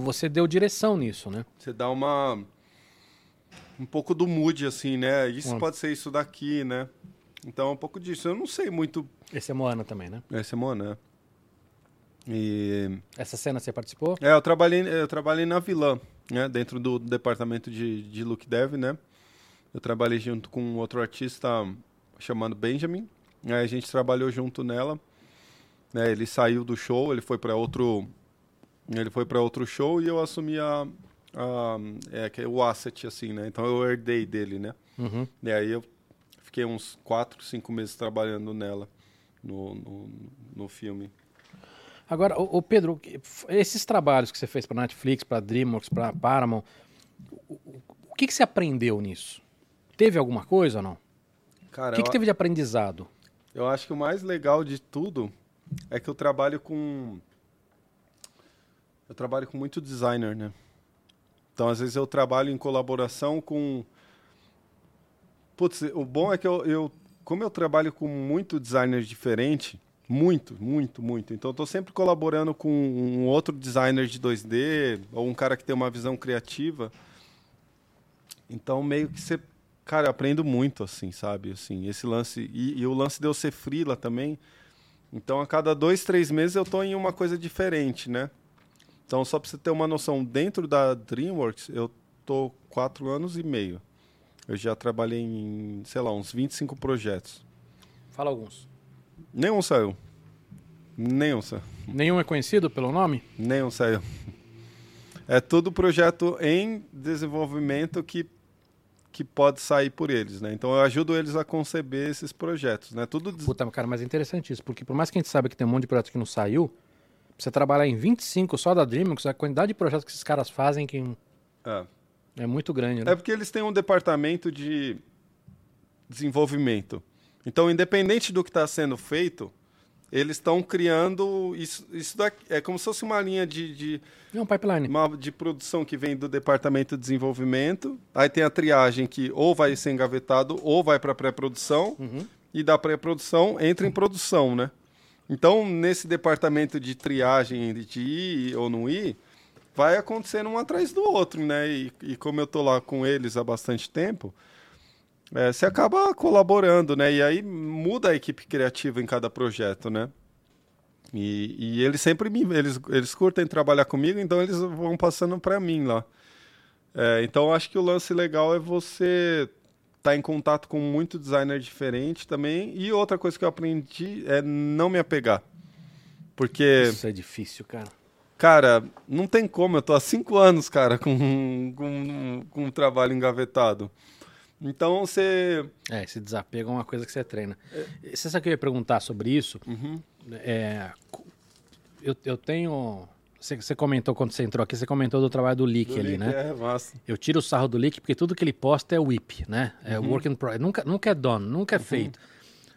você deu direção nisso, né? Você dá uma. Um pouco do mood, assim, né? Isso pode ser isso daqui, né? Então é um pouco disso. Eu não sei muito. Esse é Moana também, né? Esse é Moana. E. Essa cena você participou? É, eu trabalhei, eu trabalhei na Vilã, né? Dentro do departamento de, de look dev, né? Eu trabalhei junto com outro artista chamado Benjamin. Aí a gente trabalhou junto nela. Né? Ele saiu do show, ele foi para outro. Ele foi para outro show e eu assumi a, a- é, é o asset, assim, né? Então eu herdei dele, né? Uhum. E aí eu fiquei uns quatro, cinco meses trabalhando nela, no, no, no filme. Agora, Pedro, o f- esses trabalhos que você fez para Netflix, para DreamWorks, para Paramount, o, o- o que, que você aprendeu nisso? Teve alguma coisa ou não? Cara, O que, que teve de aprendizado? Eu acho que o mais legal de tudo é que eu trabalho com. Eu trabalho com muito designer, né? Então, às vezes, eu trabalho em colaboração com. Putz, o bom é que eu. eu como eu trabalho com muito designer diferente, muito, muito, muito. Então, tô sempre colaborando com um outro designer de 2D, ou um cara que tem uma visão criativa. Então, meio que você Cara, eu aprendo muito, assim, sabe? Assim, esse lance. E, e o lance de eu ser frila também. Então, a cada dois, três meses eu tô em uma coisa diferente, né? Então, só pra você ter uma noção, dentro da DreamWorks, eu tô quatro anos e meio. Eu já trabalhei em, sei lá, uns 25 projetos. Fala alguns. Nenhum saiu. Nenhum saiu. Nenhum é conhecido pelo nome? Nenhum saiu. É tudo projeto em desenvolvimento que, que pode sair por eles, né? Então eu ajudo eles a conceber esses projetos, né? Tudo Puta, cara, mas é interessante isso, porque por mais que a gente saiba que tem um monte de projetos que não saiu, você trabalhar em 25 só da DreamWorks, a quantidade de projetos que esses caras fazem que é. é muito grande, né? É porque eles têm um departamento de desenvolvimento. Então, independente do que está sendo feito, eles estão criando isso, isso daqui, é como se fosse uma linha de, de, É um pipeline. uma- de produção que vem do departamento de desenvolvimento. Aí tem a triagem que ou vai ser engavetado ou vai para pré-produção. Uhum. E da pré-produção entra em produção, né? Então, nesse departamento de triagem de ir ou não ir, vai acontecendo um atrás do outro, né? E, e como eu tô lá com eles há bastante tempo, é, você acaba colaborando, né? E aí muda a equipe criativa em cada projeto, né? E, e eles sempre me, eles, eles curtem trabalhar comigo, então eles vão passando para mim lá. É, então acho que o lance legal é você estar em contato com muito designer diferente também. E outra coisa que eu aprendi é não me apegar. Porque, Isso é difícil, cara. cara, não tem como. Eu tô há cinco anos, cara, com, com, com um trabalho engavetado. Então você. É, esse desapego é uma coisa que você treina. Você sabe que eu ia perguntar sobre isso? Uhum. É, eu, eu tenho. Você, você comentou quando você entrou aqui, você comentou do trabalho do Leak ali, né? É, massa. Eu tiro o sarro do Leak porque tudo que ele posta é whip, né? É Uhum. work in progress. Nunca, nunca é done, nunca é feito.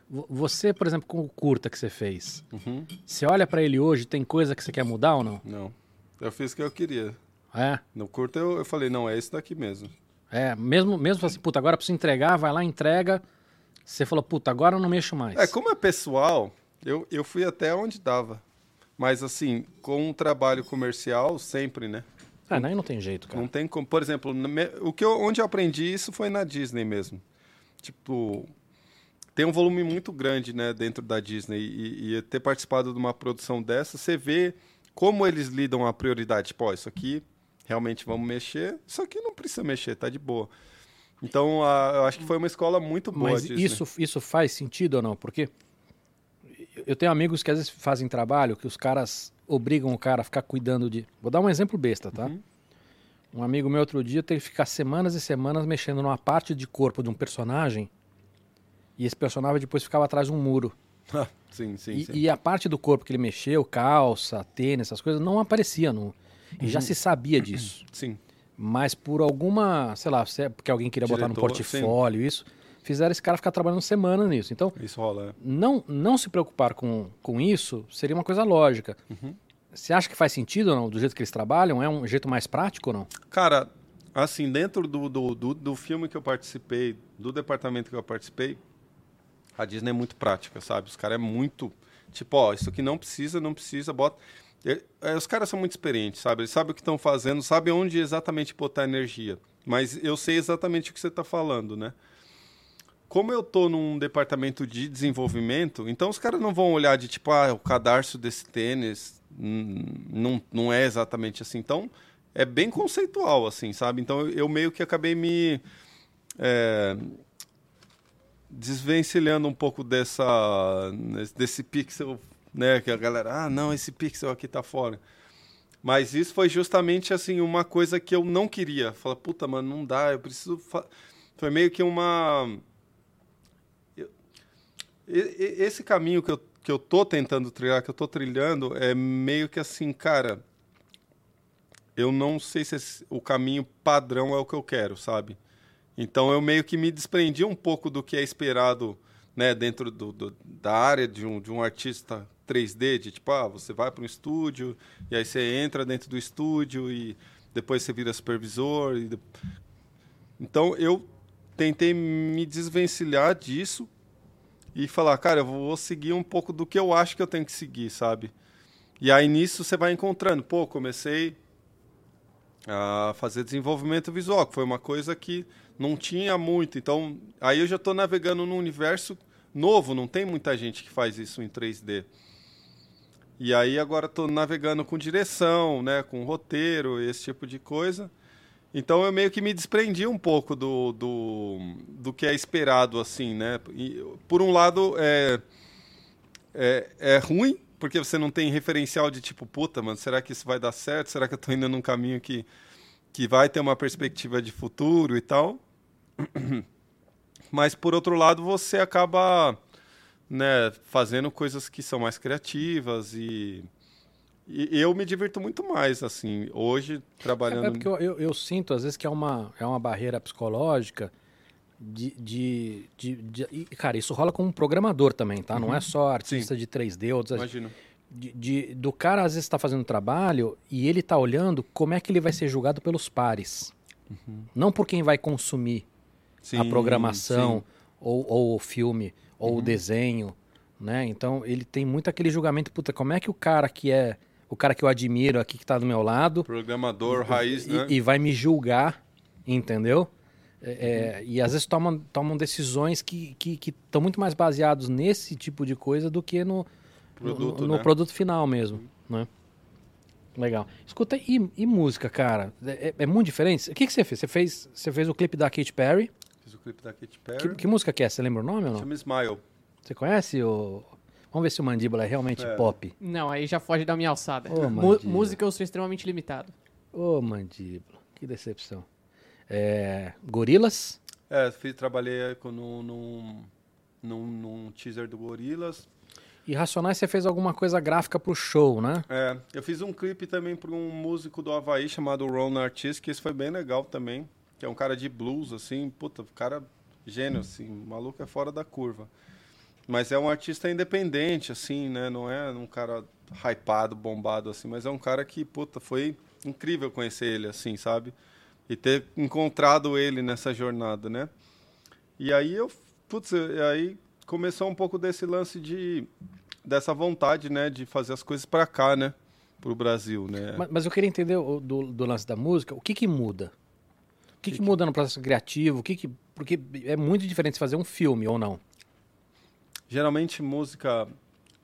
Vo- Você, por exemplo, com o curta que você fez, Uhum. você olha pra ele hoje, tem coisa que você quer mudar ou não? Não. Eu fiz o que eu queria. É. No curto eu, eu falei, não, é esse daqui mesmo. É, mesmo, mesmo assim, puta, agora eu preciso entregar, vai lá, entrega. Você falou, puta, agora eu não mexo mais. É, como é pessoal, eu, eu fui até onde dava. Mas assim, com um trabalho comercial, sempre, né? Ah, daí não tem jeito, cara. Não tem como. Por exemplo, o que eu, onde eu aprendi isso foi na Disney mesmo. Tipo, tem um volume muito grande, né, dentro da Disney. E, e ter participado de uma produção dessa, você vê como eles lidam a prioridade. Tipo, ó, isso aqui realmente vamos mexer, só que não precisa mexer, tá de boa. Então, a, eu acho que foi uma escola muito boa Mas Disney. isso, isso faz sentido ou não? Porque eu tenho amigos que às vezes fazem trabalho que os caras obrigam o cara a ficar cuidando de. Vou dar um exemplo besta, tá? Uhum. Um amigo meu outro dia teve que ficar semanas e semanas mexendo numa parte de corpo de um personagem e esse personagem depois ficava atrás de um muro. (laughs) sim, sim, E, sim. e a parte do corpo que ele mexeu, calça, tênis, essas coisas, não aparecia. No... E Uhum. já se sabia disso. Sim. Mas por alguma, sei lá, é porque alguém queria botar no Diretor, portfólio, isso, fizeram esse cara ficar trabalhando semana nisso. Então, Isso rola. é. não, não se preocupar com, com isso seria uma coisa lógica. Uhum. Você acha que faz sentido ou não, do jeito que eles trabalham? É um jeito mais prático ou não? Cara, assim, dentro do, do, do, do filme que eu participei, do departamento que eu participei, a Disney é muito prática, sabe? Os caras é muito. Tipo, ó, isso aqui não precisa, não precisa, bota. E- é, os caras são muito experientes, sabe? Eles sabem o que estão fazendo, sabem onde exatamente botar energia. Mas eu sei exatamente o que você está falando, né? Como eu tô num departamento de desenvolvimento, então os caras não vão olhar de tipo, ah, o cadarço desse tênis não, não é exatamente assim. Então, é bem conceitual, assim, sabe? Então, eu meio que acabei me é, desvencilhando um pouco dessa, desse pixel, né? Que a galera, ah, não, esse pixel aqui tá fora. Mas isso foi justamente, assim, uma coisa que eu não queria. Falar, puta, mano, não dá, eu preciso... fa-" Foi meio que uma... Esse caminho que eu, que eu tô tentando trilhar, que eu tô trilhando, é meio que assim, cara eu não sei se esse- o caminho padrão é o que eu quero, sabe? Então eu meio que me desprendi um pouco do que é esperado, né, dentro do, do- da área de um, de um artista 3D, de tipo, ah, você vai para um estúdio e aí você entra dentro do estúdio e depois você vira supervisor. De- Então eu tentei me desvencilhar disso e falar, cara, eu vou seguir um pouco do que eu acho que eu tenho que seguir, sabe? E aí nisso você vai encontrando, pô, comecei a fazer desenvolvimento visual, que foi uma coisa que não tinha muito. Então, aí eu já estou navegando num universo novo, não tem muita gente que faz isso em 3D. E aí agora estou navegando com direção, né, com roteiro, esse tipo de coisa. Então eu meio que me desprendi um pouco do, do, do que é esperado, assim, né? E, por um lado, é, é, é ruim, porque você não tem referencial de tipo, puta, mano, será que isso vai dar certo? Será que eu tô indo num caminho que, que vai ter uma perspectiva de futuro e tal? (clears throat) Mas por outro lado, você acaba né, fazendo coisas que são mais criativas e, e eu me divirto muito mais, assim, hoje trabalhando... É, é porque eu, eu, eu sinto, às vezes, que é uma, é uma barreira psicológica de, de, de, de- e, Cara, isso rola com um programador também, tá? Não é só artista de 3D, outros... Imagino. De, de- do cara, às vezes, está fazendo trabalho e ele tá olhando como é que ele vai ser julgado pelos pares. Não por quem vai consumir a Sim, programação sim. ou, ou o filme ou o desenho, né? Então ele tem muito aquele julgamento, puta, como é que o cara que é o cara que eu admiro aqui que tá do meu lado Programador, raiz, e, né? e vai me julgar, entendeu? É, é, e às vezes tomam, tomam decisões que estão que, estão muito mais baseados nesse tipo de coisa do que no Produto, no, no né? produto final mesmo, né? Legal. Escuta, e, e música, cara? É, é- é muito diferente? O que, que você fez? Você fez, você fez o clipe da Katy Perry. Clipe da Katy Perry. Que, que música que é? Você lembra o nome ou não? Chama Smile. Você conhece o... Vamos ver se o Mandíbula é realmente É. pop. Não, aí já foge da minha alçada. Ô, música eu sou extremamente limitado. Ô, Mandíbula, que decepção. É, Gorilas? É, fiz, trabalhei com, num, num, num, num teaser do Gorillaz. E Racionais você fez alguma coisa gráfica pro show, né? É, eu fiz um clipe também para um músico do Havaí chamado Ron Artist, que esse foi bem legal também. Que é um cara de blues, assim, puta, cara gênio, assim, maluco é fora da curva. Mas é um artista independente, assim, né? Não é um cara hypado, bombado, assim, mas é um cara que, puta, foi incrível conhecer ele, assim, sabe? E ter encontrado ele nessa jornada, né? E aí eu, putz, aí começou um pouco desse lance de dessa vontade, né, de fazer as coisas para cá, né, pro Brasil, né? Mas, mas eu queria entender do, do lance da música, o que que muda? O que, que muda no processo criativo? O que que, porque é muito diferente fazer um filme ou não. Geralmente música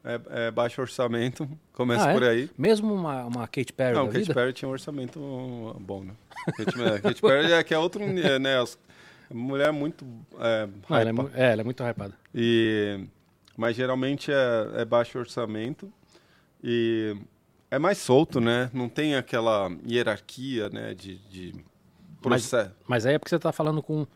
é, é baixo orçamento, (laughs) começa Ah, é? por aí. Mesmo uma, uma Katy Perry Não, da Katy vida? Perry tinha um orçamento bom, né? É, Katy Perry é que é outro, né? Mulher muito é, Não, ela é, é, ela é muito hypada. E, mas geralmente é, é baixo orçamento e é mais solto, né? Não tem aquela hierarquia, né? De, de Mas-. Mas aí é porque você tá falando com.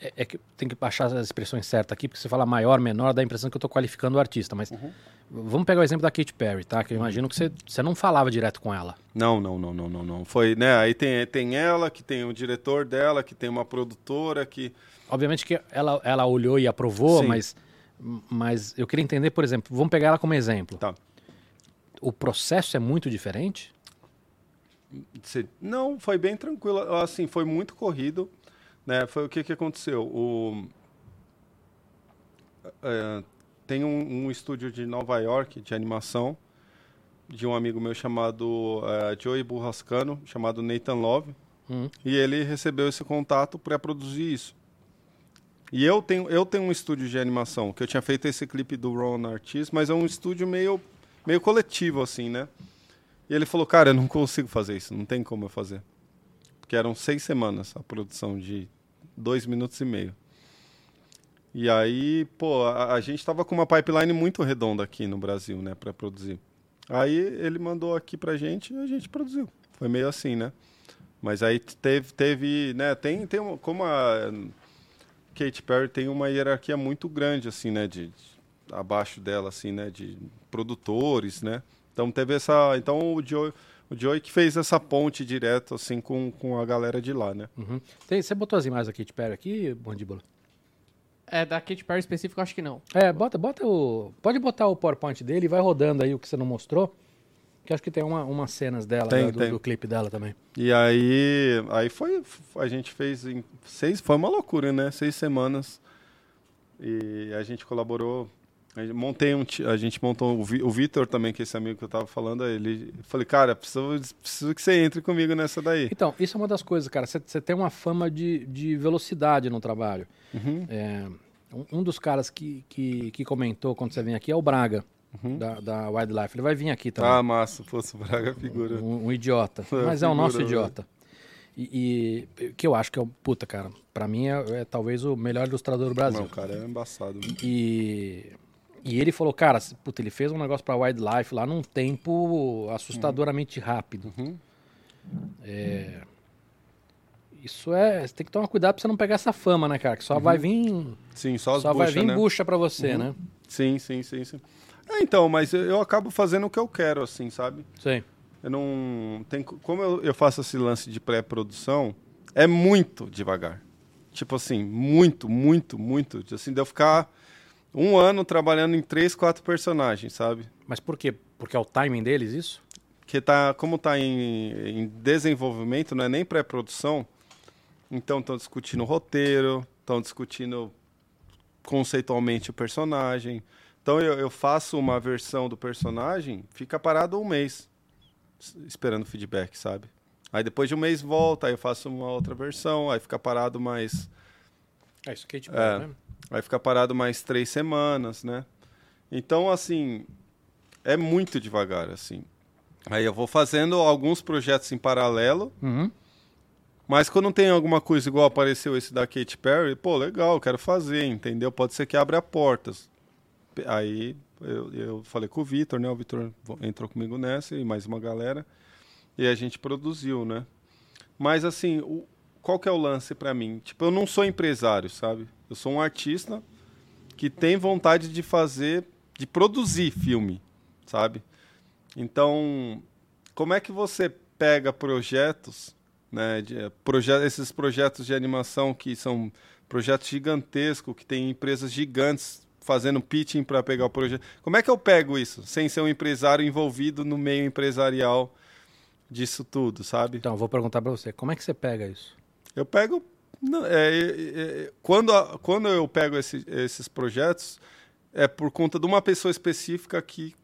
É, é que tem que baixar as expressões certas aqui, porque você fala maior, menor, dá a impressão que eu tô qualificando o artista. Mas Uhum. vamos pegar o exemplo da Katy Perry, tá? Que eu imagino que você, você não falava direto com ela. Não, não, não, não, não, não. Foi, né? Aí tem, tem ela, que tem o diretor dela, que tem uma produtora, que. Obviamente que ela, ela olhou e aprovou, Sim. mas, mas eu queria entender, por exemplo, vamos pegar ela como exemplo. Tá. O processo é muito diferente? Se- Não, foi bem tranquilo. Assim, foi muito corrido. Né? Foi o que, que aconteceu. O, é, tem um, um estúdio de Nova York de animação de um amigo meu chamado é, Joey Burrascano, chamado Nathan Love. Hum. E ele recebeu esse contato para produzir isso. E eu tenho, eu tenho um estúdio de animação, que eu tinha feito esse clipe do Ron Artist, mas é um estúdio meio, meio coletivo, assim, né? E ele falou, cara, eu não consigo fazer isso, não tem como eu fazer. Porque eram seis semanas a produção de dois minutos e meio. E aí, pô, a, a gente tava com uma pipeline muito redonda aqui no Brasil, né, para produzir. Aí ele mandou aqui pra gente e a gente produziu. Foi meio assim, né? Mas aí teve, teve né, tem, tem uma, como a Katy Perry tem uma hierarquia muito grande, assim, né, de, de- abaixo dela, assim, né, de produtores, né? Então teve essa, então o Joey, o Joey que fez essa ponte direto, assim, com, com a galera de lá, né? Uhum. Tem- você botou as imagens da Katy Perry aqui, Mandíbula? É, da Katy Perry específico, eu acho que não. É, bota, bota o. Pode botar o PowerPoint dele e vai rodando aí o que você não mostrou. Que acho que tem uma, umas cenas dela, Tem, né, do, tem. do clipe dela também. E aí, aí foi, a gente fez em seis, foi uma loucura, né? Seis semanas. E a gente colaborou. Montei um, a gente montou o, Vi- o Vitor também, que é esse amigo que eu tava falando, ele, falei, cara, preciso, preciso que você entre comigo nessa daí. Então, isso é uma das coisas, cara. Você tem uma fama de, de velocidade no trabalho. Uhum. É, um, um dos caras que, que, que comentou quando você vem aqui é o Braga, da, da Wildlife. Ele vai vir aqui também. Uhum. Ah, massa, fosse Braga figura. um, um idiota. É, (laughs) Mas é o nosso né? idiota. E, e que eu acho que é o. Puta, cara. Pra mim é, é talvez o melhor ilustrador do Brasil. Não, cara, é embaçado. E, e ele falou, cara, puta, ele fez um negócio pra Wildlife lá num tempo assustadoramente rápido. Uhum. É, isso é. Você tem que tomar cuidado pra você não pegar essa fama, né, cara? Que só vai vir. Sim, só as Só vai buchas, vir né? bucha pra você, né? Sim, sim, sim, sim. É, então, mas eu, eu acabo fazendo o que eu quero, assim, sabe? Sei. Eu não. Tem, co- como eu, eu faço esse lance de pré-produção, é muito devagar. Tipo assim, muito, muito, muito. Assim, de eu ficar um ano trabalhando em três, quatro personagens, sabe? Mas por quê? Porque é o timing deles, isso? Que tá, como tá em, em desenvolvimento, não é nem pré-produção, então estão discutindo o roteiro, estão discutindo conceitualmente o personagem. Então eu, eu faço uma versão do personagem, fica parado um mês esperando feedback, sabe? Aí depois de um mês volta, aí eu faço uma outra versão, aí fica parado mais. É isso, Kate É. Perry, né? Aí fica parado mais três semanas, né? Então, assim, é muito devagar, assim. Aí eu vou fazendo alguns projetos em paralelo, Uhum. mas quando tem alguma coisa igual apareceu esse da Katy Perry, pô, legal, quero fazer, entendeu? Pode ser que abra portas. Aí eu, eu falei com o Vitor, né? O Vitor entrou comigo nessa e mais uma galera. E a gente produziu, né? Mas assim, o- qual que é o lance pra mim? Tipo, eu não sou empresário, sabe? Eu sou um artista que tem vontade de fazer, de produzir filme, sabe? Então, como é que você pega projetos, né, de, eh, proje esses projetos de animação que são projetos gigantescos, que tem empresas gigantes fazendo pitching para pegar o projeto. Como é que eu pego isso sem ser um empresário envolvido no meio empresarial disso tudo, sabe? Então, vou perguntar pra você, como é que você pega isso? Eu pego. é, é, é, quando, a- quando eu pego esse- esses projetos, é por conta de uma pessoa específica que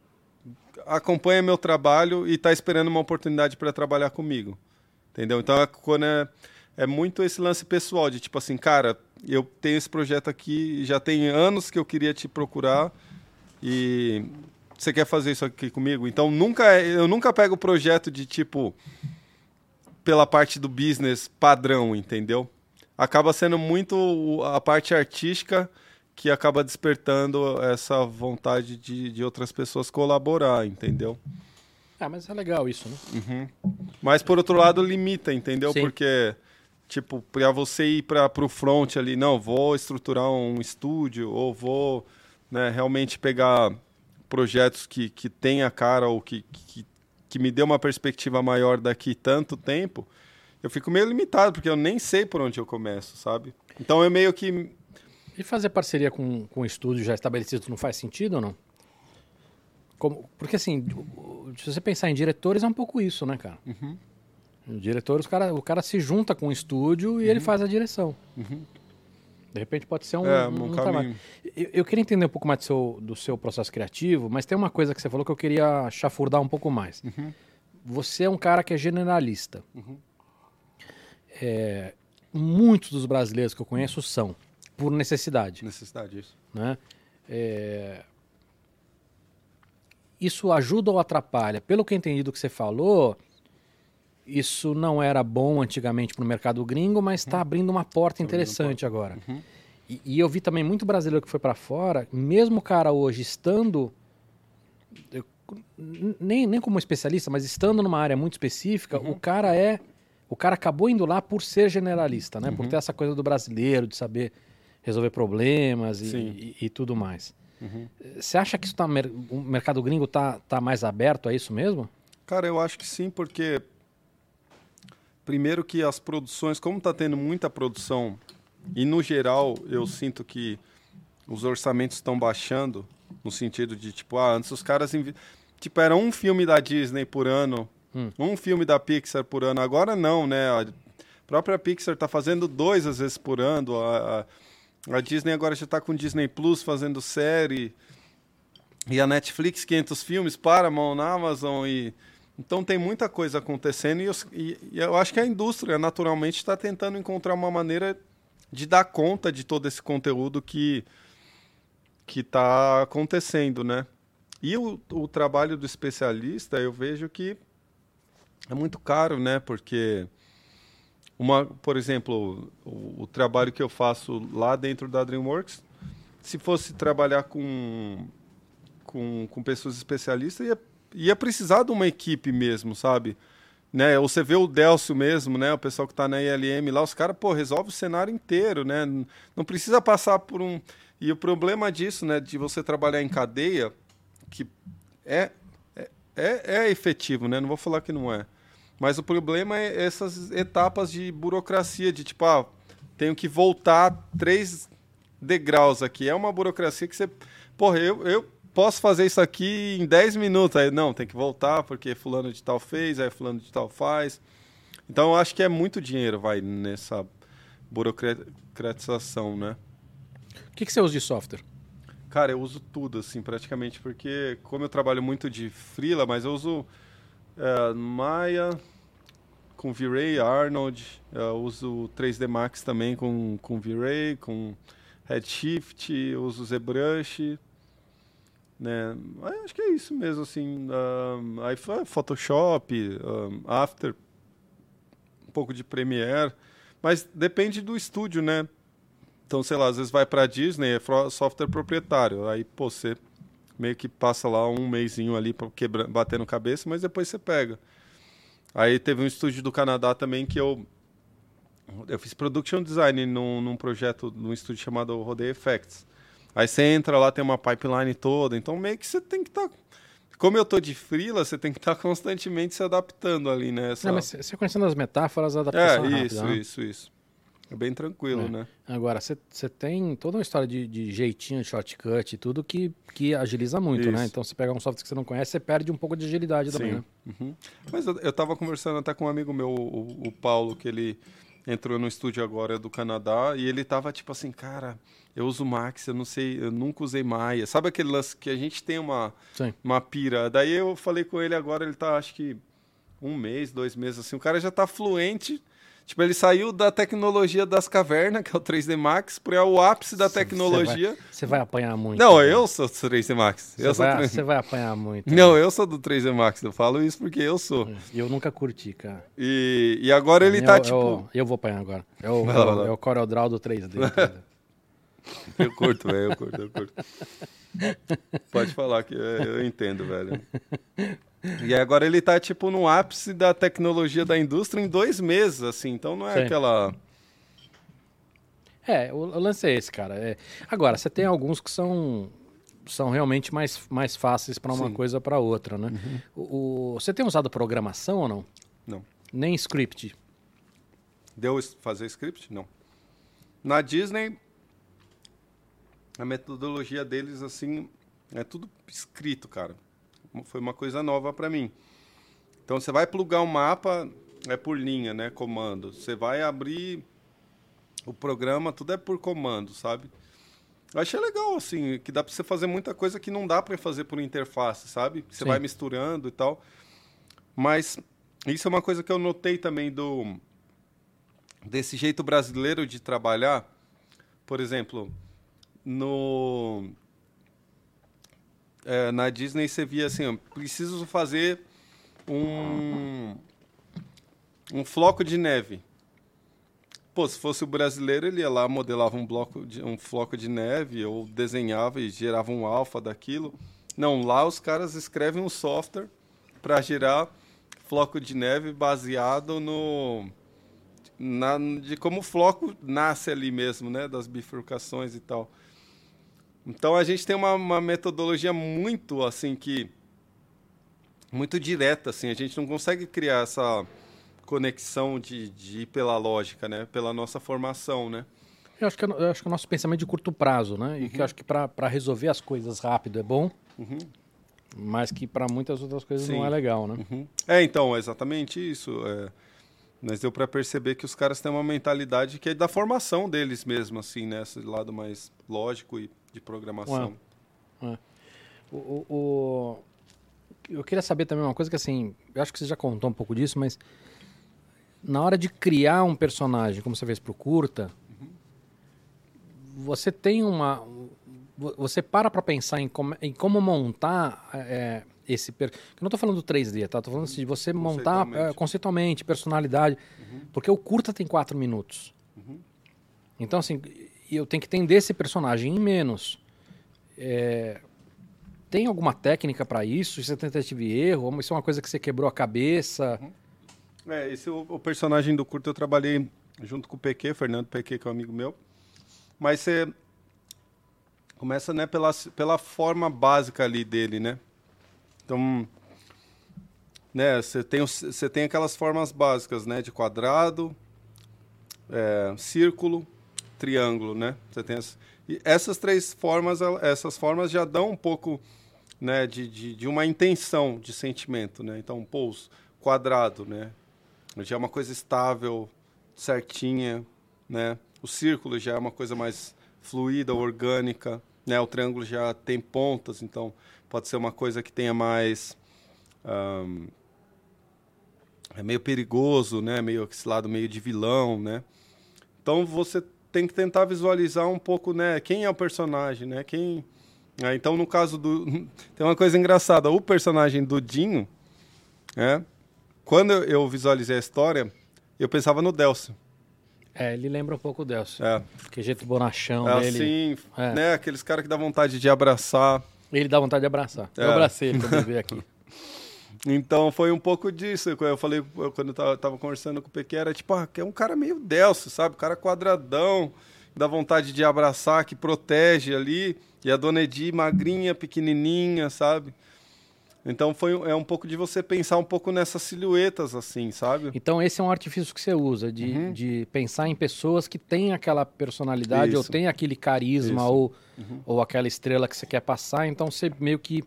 acompanha meu trabalho e está esperando uma oportunidade para trabalhar comigo. Entendeu? Então, é, quando é, é muito esse lance pessoal, de tipo assim, cara, eu tenho esse projeto aqui, já tem anos que eu queria te procurar, e você quer fazer isso aqui comigo? Então nunca eu nunca pego o projeto de tipo pela parte do business padrão, entendeu? Acaba sendo muito a parte artística que acaba despertando essa vontade de, de outras pessoas colaborar, entendeu? Ah, mas é legal isso, né? Uhum. Mas por outro lado limita, entendeu? Sim. Porque tipo para você ir para pro front ali, não, vou estruturar um estúdio ou vou né, realmente pegar projetos que que tenha cara ou que, que que me dê uma perspectiva maior daqui tanto tempo, eu fico meio limitado porque eu nem sei por onde eu começo, sabe? Então eu meio que E fazer parceria com, com estúdios já estabelecidos não faz sentido ou não? Como, porque assim, se você pensar em diretores, é um pouco isso, né, cara? O diretor, os cara, o cara se junta com o estúdio e ele faz a direção. De repente pode ser um, É, um um trabalho. Eu, eu queria entender um pouco mais do seu, do seu processo criativo, mas tem uma coisa que você falou que eu queria chafurdar um pouco mais. Você é um cara que é generalista. É, muitos dos brasileiros que eu conheço são, por necessidade. necessidade disso. né? É, Isso ajuda ou atrapalha? Pelo que eu entendi do que você falou, isso não era bom antigamente para o mercado gringo, mas está abrindo uma porta interessante agora. E, e eu vi também muito brasileiro que foi para fora, mesmo o cara hoje estando eu- nem, nem como especialista, mas estando numa área muito específica, o cara é o cara acabou indo lá por ser generalista, né? Por ter essa coisa do brasileiro de saber resolver problemas e, e- e tudo mais. Você acha que isso tá, o mercado gringo tá, tá mais aberto a isso mesmo? Cara, eu acho que sim, porque primeiro que as produções, como está tendo muita produção, e no geral eu sinto que os orçamentos estão baixando, no sentido de, tipo, ah, antes os caras. Tipo, era um filme da Disney por ano, Hum. um filme da Pixar por ano. Agora não, né? A própria Pixar está fazendo dois às vezes por ano. A, a, a Disney agora já está com Disney Plus fazendo série. E a Netflix, 500 filmes, Paramount, na Amazon e... Então tem muita coisa acontecendo e, os- e- e eu acho que a indústria naturalmente está tentando encontrar uma maneira de dar conta de todo esse conteúdo que que está acontecendo, né? E o, o trabalho do especialista eu vejo que é muito caro, né? Porque uma, por exemplo, o, o trabalho que eu faço lá dentro da DreamWorks, se fosse trabalhar com com, com pessoas especialistas, ia, ia precisar de uma equipe mesmo, sabe? Né? Ou você vê o Delcio mesmo, né? O pessoal que está na ILM lá, os caras, pô, resolve o cenário inteiro, né? Não precisa passar por um... E o problema disso, né? De você trabalhar em cadeia, que é, é, é, é efetivo, né? Não vou falar que não é. Mas o problema é essas etapas de burocracia, de tipo, ah, tenho que voltar três degraus aqui. É uma burocracia que você. Porra, eu, eu posso fazer isso aqui em 10 minutos. Aí, não, tem que voltar porque fulano de tal fez, aí fulano de tal faz. Então eu acho que é muito dinheiro, vai, nessa burocratização, né? O que, que você usa de software? Cara, eu uso tudo, assim, praticamente, porque como eu trabalho muito de freela, mas eu uso é, Maya com V-Ray, Arnold, eu uso 3D Max também com, com V-Ray, com Redshift, uso ZBrush, né? Acho que é isso mesmo, assim, ah, aí Photoshop, ah, After, um pouco de Premiere, mas depende do estúdio, né? Então, sei lá, às vezes vai pra Disney, é software proprietário. Aí, pô, você meio que passa lá um mêsinho ali pra quebra... batendo cabeça, mas depois você pega. Aí teve um estúdio do Canadá também que eu eu fiz production design num, num projeto, num estúdio chamado Rodeio Effects. Aí você entra lá, tem uma pipeline toda, então meio que você tem que estar... Como eu tô de freela, você tem que estar (laughs) constantemente se adaptando ali, né? Essa- Não, mas você conhecendo as metáforas, a adaptação é É, rápida, isso, né? isso, isso. É bem tranquilo, É. né? Agora, você tem toda uma história de, de jeitinho, de shortcut e tudo que, que agiliza muito, né? Isso. Então, você pegar um software que você não conhece, você perde um pouco de agilidade também, né? Uhum. Mas eu, eu tava conversando até com um amigo meu, o, o Paulo, que ele entrou no estúdio agora do Canadá, e ele tava tipo assim, cara, eu uso Max, eu não sei, eu nunca usei Maya. Sabe aquele lance que a gente tem uma, Sim. uma pira? Daí eu falei com ele agora, ele tá acho que um mês, dois meses assim, o cara já tá fluente. Tipo, ele saiu da tecnologia das cavernas, que é o 3D Max, para o ápice da tecnologia. Você vai, vai, apanhar muito. Não, cara. eu sou do 3D Max. Você vai, vai apanhar muito. Não, eu sou do 3D Max. Eu falo isso porque eu sou. Eu nunca curti, cara. E, e agora ele tá eu, tipo. Eu, eu, vou apanhar agora. É o, é o, é o CorelDRAW do 3D. (laughs) eu curto, velho. Eu curto, eu curto. Pode falar que eu entendo, velho. (laughs) E agora ele tá, tipo, no ápice da tecnologia da indústria em dois meses, assim. Então não é Sim. aquela. É, o, lance é esse, cara. É... Agora, você tem alguns que são são realmente mais, mais fáceis para uma Sim. coisa para outra, né? Uhum. O, o, você tem usado programação ou não? Não. Nem script? Deu fazer script? Não. Na Disney, a metodologia deles, assim, é tudo escrito, cara foi uma coisa nova para mim. Então você vai plugar um mapa é por linha, né, comando. Você vai abrir o programa, tudo é por comando, sabe? Eu achei legal assim, que dá para você fazer muita coisa que não dá para fazer por interface, sabe? Você Sim. vai misturando e tal. Mas isso é uma coisa que eu notei também do desse jeito brasileiro de trabalhar. Por exemplo, no é, na Disney você via assim, preciso fazer um um floco de neve. Pô, se fosse o brasileiro, ele ia lá, modelava um bloco de, um floco de neve ou desenhava e gerava um alfa daquilo. Não, lá os caras escrevem um software para gerar floco de neve baseado no na, de como o floco nasce ali mesmo, né, das bifurcações e tal. Então a gente tem uma, uma, metodologia muito assim que muito direta assim, a gente não consegue criar essa conexão de, de ir pela lógica, né, pela nossa formação, né? Eu acho que, é eu acho que é o nosso pensamento de curto prazo, né? E uhum. que eu acho que para resolver as coisas rápido é bom, uhum. mas que para muitas outras coisas Sim. não é legal, né? Uhum. É, então, é exatamente isso. É, mas deu para perceber que os caras têm uma mentalidade que é da formação deles mesmo, assim, né? Esse lado mais lógico e de programação. Ué. Ué. O, o, o, eu queria saber também uma coisa que assim, eu acho que você já contou um pouco disso, mas na hora de criar um personagem, como você fez pro curta, uhum. você tem uma, você para para pensar em como, em como montar é, esse per... eu não estou falando do 3D, tá? Tô falando assim, de você montar conceitualmente, é, conceitualmente personalidade, uhum. porque o curta tem quatro minutos. Uhum. Então assim, e eu tenho que entender esse personagem em menos. É, tem alguma técnica para isso? Isso é tentativa e erro? Isso é uma coisa que você quebrou a cabeça? Uhum. É, esse o, o, personagem do curto eu trabalhei junto com o PQ, Fernando PQ, que é um amigo meu. Mas você começa né, pela, pela forma básica ali dele, né? Então, né, você tem, você tem aquelas formas básicas, né? De quadrado, é, círculo, triângulo, né? Você tem as, e essas três formas, essas formas já dão um pouco, né, de, de, de uma intenção de sentimento, né? Então, pô, quadrado, né? Já é uma coisa estável, certinha, né? O círculo já é uma coisa mais fluida, orgânica, né? O triângulo já tem pontas, então pode ser uma coisa que tenha mais um, é meio perigoso, né? Meio esse lado meio de vilão, né? Então você tem que tentar visualizar um pouco, né, quem é o personagem, né? Quem ah, então no caso do (laughs) tem uma coisa engraçada, o personagem do Dinho, né? Quando eu visualizei a história, eu pensava no Delcio. É, ele lembra um pouco o Delcio. É. Que jeito bonachão é dele. Assim, é. né? Aqueles caras que dá vontade de abraçar. Ele dá vontade de abraçar. É. Eu abracei ele quando eu vi (laughs) aqui. Então foi um pouco disso. Eu falei, quando eu tava, tava conversando com o Pequeno, era tipo, ah, é um cara meio Delcio, sabe? O cara quadradão, dá vontade de abraçar, que protege ali. E a dona Edi, magrinha, pequenininha, sabe? Então foi é um pouco de você pensar um pouco nessas silhuetas assim, sabe? Então esse é um artifício que você usa de, uhum. de pensar em pessoas que têm aquela personalidade Isso. ou têm aquele carisma ou, uhum. ou aquela estrela que você quer passar. Então você meio que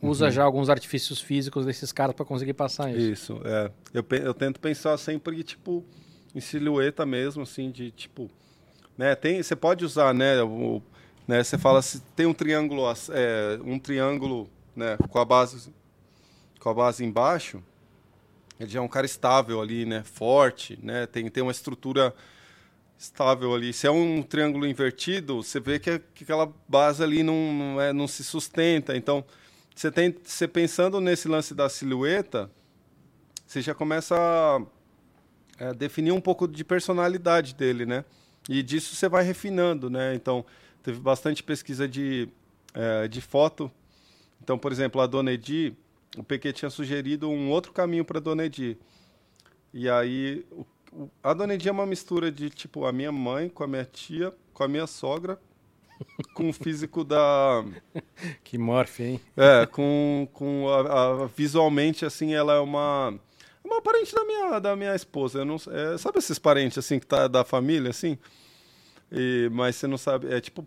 usa uhum. já alguns artifícios físicos desses caras para conseguir passar isso. Isso, é. Eu, eu tento pensar sempre, tipo, em silhueta mesmo, assim, de tipo. Né, tem, você pode usar, né? O, né você fala se tem um triângulo, é, um triângulo né, com a base com a base embaixo, Ele já é um cara estável ali, né? Forte, né? Tem, tem uma estrutura estável ali. Se é um triângulo invertido, você vê que, que aquela base ali não, não, é, não se sustenta. Então, você tem você pensando nesse lance da silhueta, você já começa a, a definir um pouco de personalidade dele, né? E disso você vai refinando, né? Então, teve bastante pesquisa de, é, de foto. Então, por exemplo, a Dona Edi, o PQ tinha sugerido um outro caminho para a Dona Edi. E aí, o, o, a Dona Edi é uma mistura de, tipo, a minha mãe com a minha tia, com a minha sogra, com o físico da... Que morfe, hein? É, com, com a, a, visualmente, assim, ela é uma... Uma parente da minha, da minha esposa. Eu não, é, sabe esses parentes, assim, que tá da família, assim? E, mas você não sabe, é tipo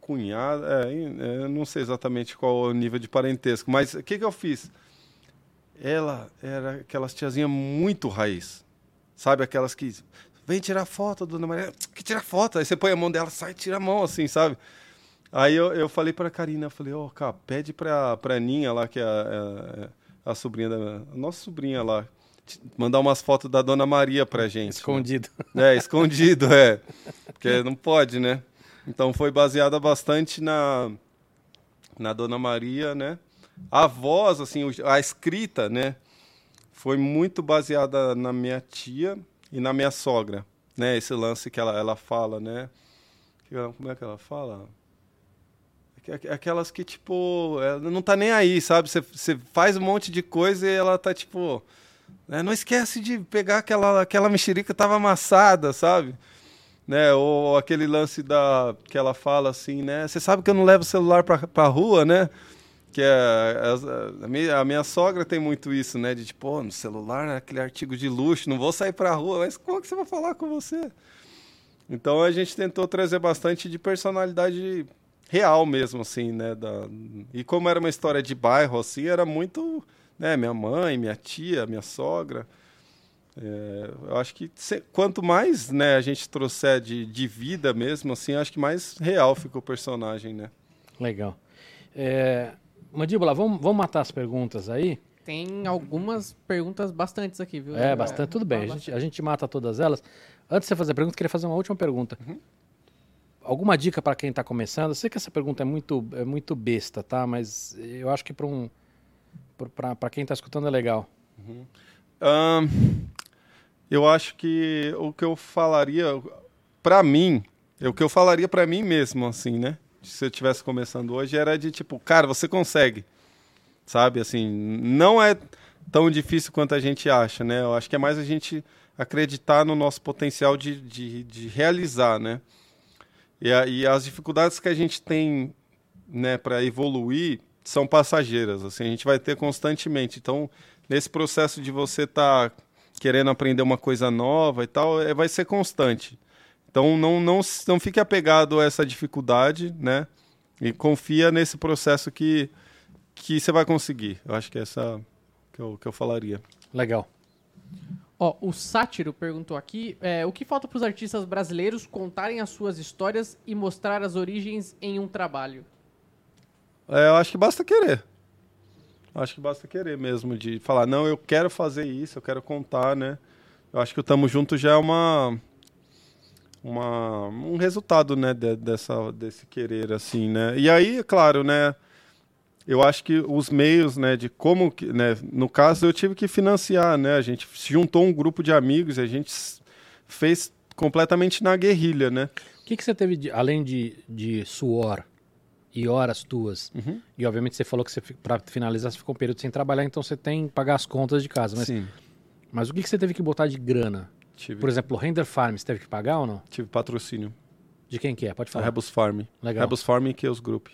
cunhada, é, é, não sei exatamente qual o nível de parentesco, mas o que, que eu fiz? Ela era aquelas tiazinha muito raiz, sabe? Aquelas que vem tirar foto, dona Maria, que tira foto, aí você põe a mão dela, sai, tira a mão, assim, sabe? Aí eu, eu falei para a Karina, eu falei, ó, oh, cara, pede para a Aninha lá, que é a, a, é a sobrinha da a nossa sobrinha lá, mandar umas fotos da Dona Maria pra gente. Escondido. Né? É, escondido, é. Porque não pode, né? Então foi baseada bastante na, na Dona Maria, né? A voz, assim, a escrita, né? Foi muito baseada na minha tia e na minha sogra, né? Esse lance que ela, ela fala, né? Como é que ela fala? Aquelas que, tipo, não tá nem aí, sabe? Você faz um monte de coisa e ela tá, tipo... Né? Não esquece de pegar aquela, aquela mexerica que tava amassada, sabe? Né? Ou aquele lance da que ela fala assim, né? Você sabe que eu não levo celular pra, pra rua, né? Que é, a, a, minha, a minha sogra tem muito isso, né? De tipo, oh, no celular é aquele artigo de luxo, não vou sair pra rua, mas como que você vai falar com você? Então a gente tentou trazer bastante de personalidade real mesmo, assim, né? Da... E como era uma história de bairro, assim, era muito né, minha mãe, minha tia, minha sogra. É, eu acho que se, quanto mais né, a gente trouxer de, de vida mesmo, assim, acho que mais real fica o personagem, né? Legal. É, Mandíbula, vamos, vamos matar as perguntas aí? Tem algumas perguntas bastantes aqui, viu? É, bastante. Tudo bem, a gente, a gente mata todas elas. Antes de você fazer a pergunta, queria fazer uma última pergunta. Uhum. Alguma dica para quem está começando? Eu sei que essa pergunta é muito, é muito besta, tá? Mas eu acho que para um para quem está escutando é legal? Uhum. Um, eu acho que o que eu falaria para mim, o que eu falaria para mim mesmo, assim, né? Se eu estivesse começando hoje, era de tipo, cara, você consegue, sabe? Assim, não é tão difícil quanto a gente acha, né? Eu acho que é mais a gente acreditar no nosso potencial de, de, de realizar, né? E, a, e as dificuldades que a gente tem, né, para evoluir, são passageiras, assim, a gente vai ter constantemente. Então, nesse processo de você estar tá querendo aprender uma coisa nova e tal, é, vai ser constante. Então, não, não, não fique apegado a essa dificuldade, né? E confia nesse processo que, que você vai conseguir. Eu acho que é essa que eu, que eu falaria. Legal. Ó, o Sátiro perguntou aqui: é, o que falta para os artistas brasileiros contarem as suas histórias e mostrar as origens em um trabalho? É, eu acho que basta querer. Acho que basta querer mesmo, de falar, não, eu quero fazer isso, eu quero contar, né? Eu acho que o Tamo Junto já é uma, uma um resultado, né, de, dessa, desse querer, assim, né? E aí, claro, né, eu acho que os meios, né, de como, que, né, no caso eu tive que financiar, né, a gente juntou um grupo de amigos, a gente fez completamente na guerrilha, né? O que, que você teve, de, além de, de suor, e horas tuas. Uhum. E obviamente você falou que você, para finalizar, você ficou um período sem trabalhar, então você tem que pagar as contas de casa. Mas, Sim. mas o que, que você teve que botar de grana? Tive. Por exemplo, o Render Farm, você teve que pagar ou não? Tive patrocínio. De quem que é? Pode falar. A Rebus Farm. Legal. Rebus Farm que é os Group.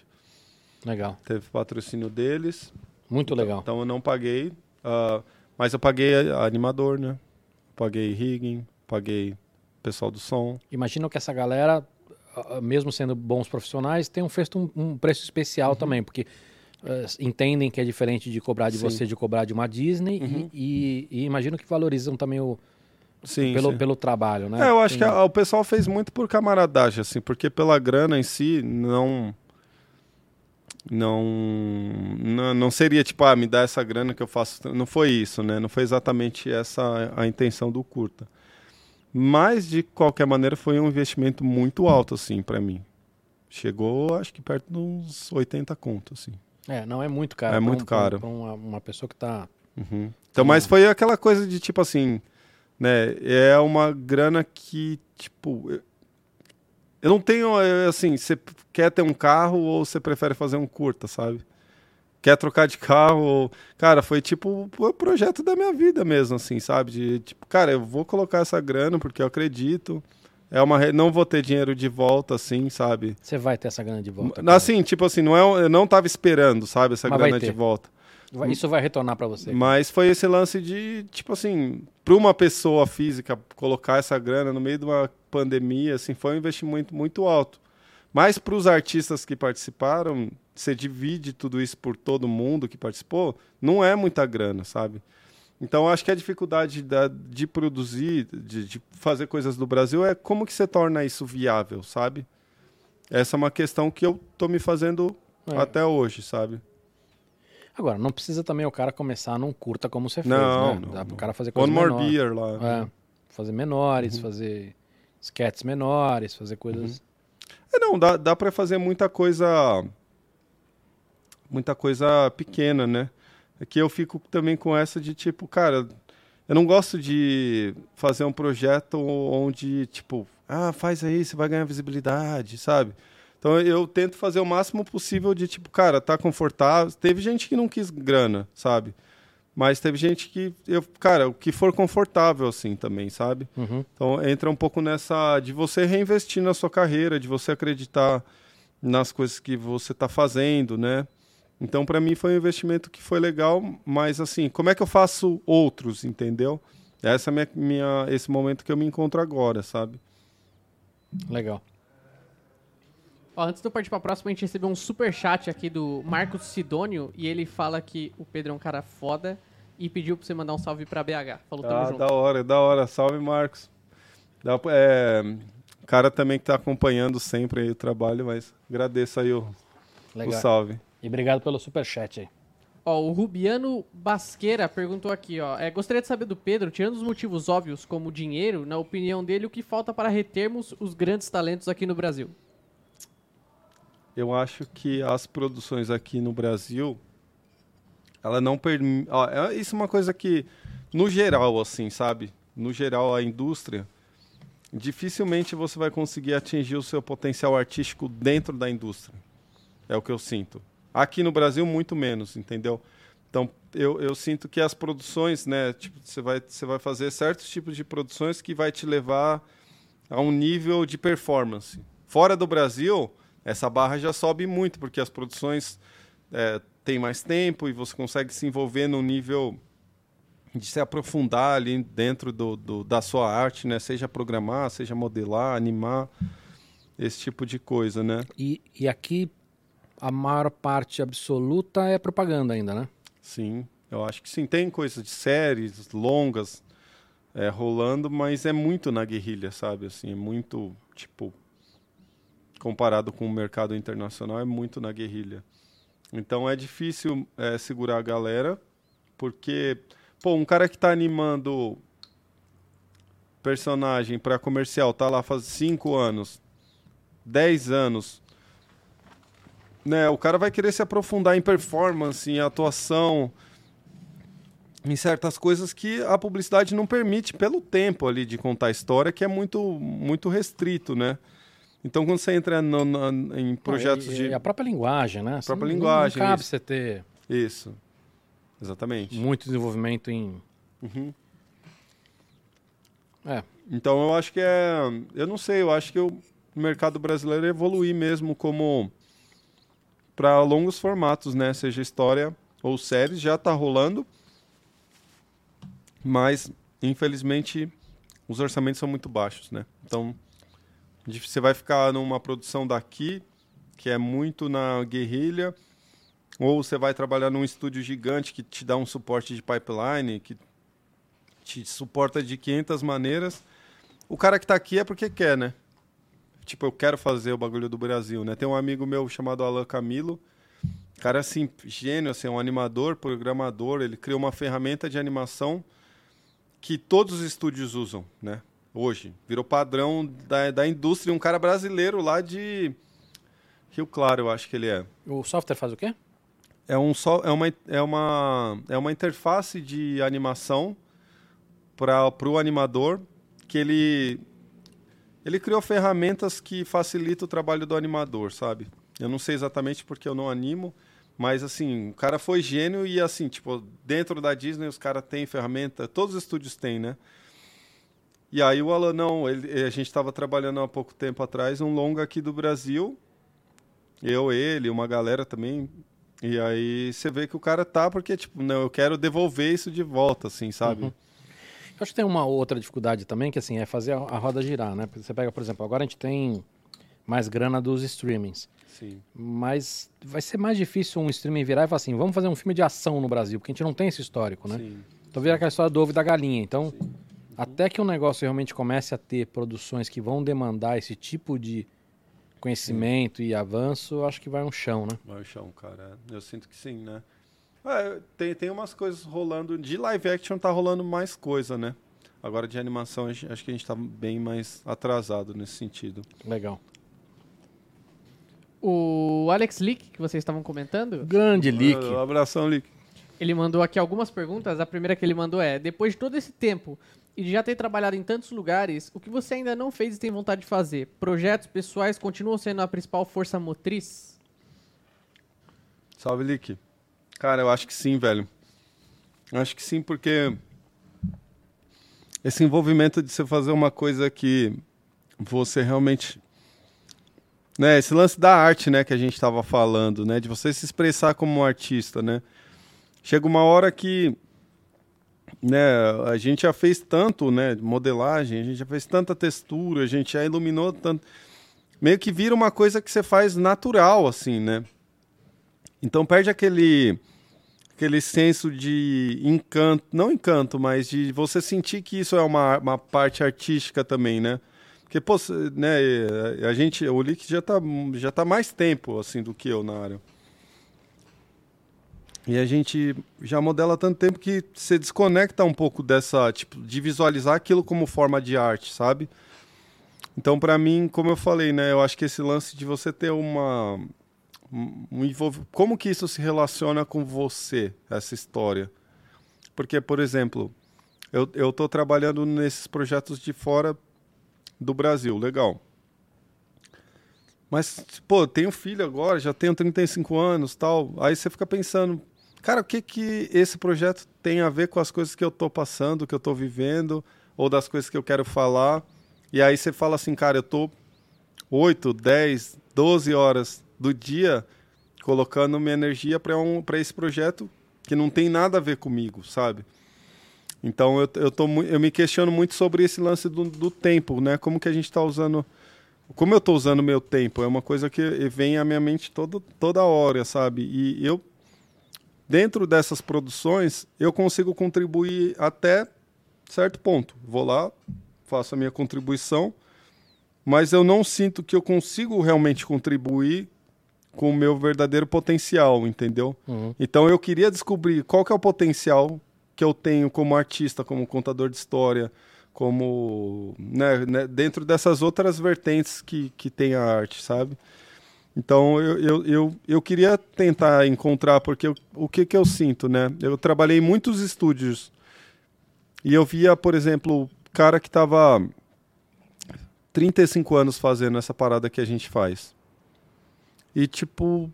Legal. Teve patrocínio deles. Muito então, legal. Então eu não paguei, uh, mas eu paguei animador, né? Paguei rigging, paguei pessoal do som. Imagina que essa galera mesmo sendo bons profissionais, tenham feito um, um preço especial uhum. também, porque uh, entendem que é diferente de cobrar de sim. você de cobrar de uma Disney uhum. e, e, e, imagino que valorizam também o sim, pelo, sim. pelo trabalho, né? É, eu acho Tem... que a, o pessoal fez muito por camaradagem, assim, porque pela grana em si não não, não não seria tipo ah me dá essa grana que eu faço não foi isso né não foi exatamente essa a intenção do curta mas de qualquer maneira foi um investimento muito alto assim para mim chegou acho que perto dos 80 contos assim É, não é muito caro. É muito um- um- caro. pra uma, uma pessoa que tá. Uhum. Então, mas foi aquela coisa de tipo assim, né? É uma grana que, tipo. Eu, não tenho, é, assim, você quer ter um carro ou você prefere fazer um curta, sabe? Quer trocar de carro ou. Cara, foi tipo o projeto da minha vida mesmo, assim, sabe? De tipo, cara, eu vou colocar essa grana porque eu acredito. É uma. re- Não vou ter dinheiro de volta, assim, sabe? Você vai ter essa grana de volta. cara. Assim, tipo assim, não é, eu não tava esperando, sabe, essa Mas grana de volta. Isso vai retornar pra você. Mas foi esse lance de, tipo assim, para uma pessoa física colocar essa grana no meio de uma pandemia, assim, foi um investimento muito alto. Mas para os artistas que participaram, você divide tudo isso por todo mundo que participou, não é muita grana, sabe? Então, acho que a dificuldade da- de produzir, de, de fazer coisas do Brasil é como que você torna isso viável, sabe? Essa é uma questão que eu tô me fazendo É. até hoje, sabe? Agora, não precisa também o cara começar num curta como você fez, Não, né? não, Dá pro cara fazer coisas One More menores. Beer lá. É, fazer menores, Uhum. fazer sketches menores, fazer coisas... É, não, dá, dá para fazer muita coisa. Muita coisa pequena, né? É que eu fico também com essa de tipo, cara, eu não gosto de fazer um projeto onde, tipo, ah, faz aí, você vai ganhar visibilidade, sabe? Então eu tento fazer o máximo possível de, tipo, cara, tá confortável. Teve gente que não quis grana, sabe? Mas teve gente que, eu, cara, o que for confortável, assim, também, sabe? Uhum. Então entra um pouco nessa de você reinvestir na sua carreira, de você acreditar nas coisas que você está fazendo, né? Então para mim foi um investimento que foi legal, mas assim, como é que eu faço outros, entendeu? Essa é minha, minha esse momento que eu me encontro agora, sabe? Legal. Ó, antes de eu partir pra próxima, a gente recebeu um super chat aqui do Marcos Sidônio e ele fala que o Pedro é um cara foda e pediu pra você mandar um salve pra BH. Falou, tamo Ah, junto. da hora, da hora. Salve, Marcos. Pra- é, o cara também que está acompanhando sempre aí o trabalho, mas agradeço aí o, o salve. E obrigado pelo superchat aí. Ó, o Rubiano Basqueira perguntou aqui, ó. é, gostaria de saber do Pedro, tirando os motivos óbvios como dinheiro, na opinião dele, o que falta para retermos os grandes talentos aqui no Brasil? Eu acho que as produções aqui no Brasil, ela não permite. Isso é uma coisa que, no geral, assim, sabe? No geral, a indústria, dificilmente você vai conseguir atingir o seu potencial artístico dentro da indústria. É o que eu sinto. Aqui no Brasil, muito menos, entendeu? Então, eu, eu sinto que as produções, né? Tipo, você vai, você vai fazer certos tipos de produções que vai te levar a um nível de performance. Fora do Brasil, essa barra já sobe muito, porque as produções é, têm mais tempo e você consegue se envolver num nível de se aprofundar ali dentro do, do- da sua arte, né? Seja programar, seja modelar, animar, esse tipo de coisa, né? E, e aqui a maior parte absoluta é propaganda ainda, né? Sim, eu acho que sim. Tem coisas de séries longas é, rolando, mas é muito na guerrilha, sabe? Assim, é muito, tipo, comparado com o mercado internacional, é muito na guerrilha. Então é difícil é, segurar a galera, porque, pô, um cara que tá animando personagem para comercial, tá lá faz 5 anos, 10 anos, né, o cara vai querer se aprofundar em performance, em atuação, em certas coisas que a publicidade não permite pelo tempo ali de contar a história, que é muito muito restrito, né? Então quando você entra no- na- em projetos e, de e a própria linguagem, né? Própria Não- linguagem, Não cabe isso. você ter isso, exatamente. muito desenvolvimento em. Uhum. É, Então eu acho que é, eu não sei, eu acho que o mercado brasileiro evoluir mesmo como para longos formatos, né? Seja história ou séries, já tá rolando. Mas infelizmente os orçamentos são muito baixos, né? Então você vai ficar numa produção daqui que é muito na guerrilha, ou você vai trabalhar num estúdio gigante que te dá um suporte de pipeline, que te suporta de 500 maneiras. O cara que tá aqui é porque quer, né? Tipo, eu quero fazer o bagulho do Brasil, né? Tem um amigo meu chamado Alan Camilo, cara assim, gênio, assim, um animador, programador, ele criou uma ferramenta de animação que todos os estúdios usam, né? Hoje. Virou padrão da, da indústria. Um cara brasileiro lá de Rio Claro, eu acho que ele é. O software faz o quê? É, um só, é, uma, é, uma, é uma interface de animação para o animador que ele ele criou ferramentas que facilitam o trabalho do animador, sabe? Eu não sei exatamente porque eu não animo, mas assim, o cara foi gênio e assim, tipo, dentro da Disney os caras têm ferramenta, todos os estúdios têm, né? E aí o Alan, não, ele, a gente estava trabalhando há pouco tempo atrás um longa aqui do Brasil, eu, ele, uma galera também, e aí você vê que o cara tá porque, tipo, não, eu quero devolver isso de volta, assim, sabe? Uhum. Eu acho que tem uma outra dificuldade também, que assim, é fazer a, a roda girar, né? Você pega, por exemplo, agora a gente tem mais grana dos streamings. Sim. Mas vai ser mais difícil um streaming virar e falar assim, vamos fazer um filme de ação no Brasil, porque a gente não tem esse histórico, né? Sim. Então vira aquela história do ovo e da galinha. Então, Sim. Até que o negócio realmente comece a ter produções que vão demandar esse tipo de conhecimento e avanço, acho que vai um chão, né? Vai o chão, cara. Eu sinto que sim, né? É, tem, tem umas coisas rolando. De live action tá rolando mais coisa, né? Agora de animação, acho que a gente tá bem mais atrasado nesse sentido. Legal. O Alex Leak, que vocês estavam comentando, Grande leak. Um abração, Lick. ele mandou aqui algumas perguntas. A primeira que ele mandou é: depois de todo esse tempo e já ter trabalhado em tantos lugares, o que você ainda não fez e tem vontade de fazer? Projetos pessoais continuam sendo a principal força motriz? Salve, Lick. Cara, eu acho que sim, velho. Eu Acho que sim, porque esse envolvimento de você fazer uma coisa que você realmente. Né, esse lance da arte, né, que a gente estava falando, né, de você se expressar como um artista, né? Chega uma hora que né, a gente já fez tanto, né, modelagem, a gente já fez tanta textura, a gente já iluminou tanto, meio que vira uma coisa que você faz natural assim, né? Então perde aquele aquele senso de encanto, não encanto, mas de você sentir que isso é uma, uma parte artística também, né? Porque, pô, né, a gente, o Lick já tá, já tá mais tempo, assim, do que eu na área. E a gente já modela tanto tempo que você desconecta um pouco dessa, tipo, de visualizar aquilo como forma de arte, sabe? Então, para mim, como eu falei, né, eu acho que esse lance de você ter uma, um envolv- como que isso se relaciona com você, essa história? Porque, por exemplo, eu, eu tô trabalhando nesses projetos de fora do Brasil, legal. Mas, pô, tenho filho agora, já tenho 35 anos, tal. Aí você fica pensando, cara, o que que esse projeto tem a ver com as coisas que eu tô passando, que eu tô vivendo, ou das coisas que eu quero falar? E aí você fala assim, cara, eu tô 8, 10, 12 horas do dia colocando minha energia para um, esse projeto que não tem nada a ver comigo, sabe? Então eu, eu, tô, eu me questiono muito sobre esse lance do, do tempo, né? Como que a gente está usando. Como eu estou usando meu tempo? É uma coisa que vem à minha mente todo, toda hora, sabe? E eu, dentro dessas produções, eu consigo contribuir até certo ponto. Vou lá, faço a minha contribuição, mas eu não sinto que eu consigo realmente contribuir com o meu verdadeiro potencial, entendeu? Uhum. Então eu queria descobrir qual que é o potencial que eu tenho como artista, como contador de história, como né, né, dentro dessas outras vertentes que, que tem a arte, sabe? Então eu, eu, eu, eu queria tentar encontrar, porque eu- o que, que eu sinto, né? Eu trabalhei em muitos estúdios e eu via, por exemplo, cara que estava 35 anos fazendo essa parada que a gente faz. E tipo,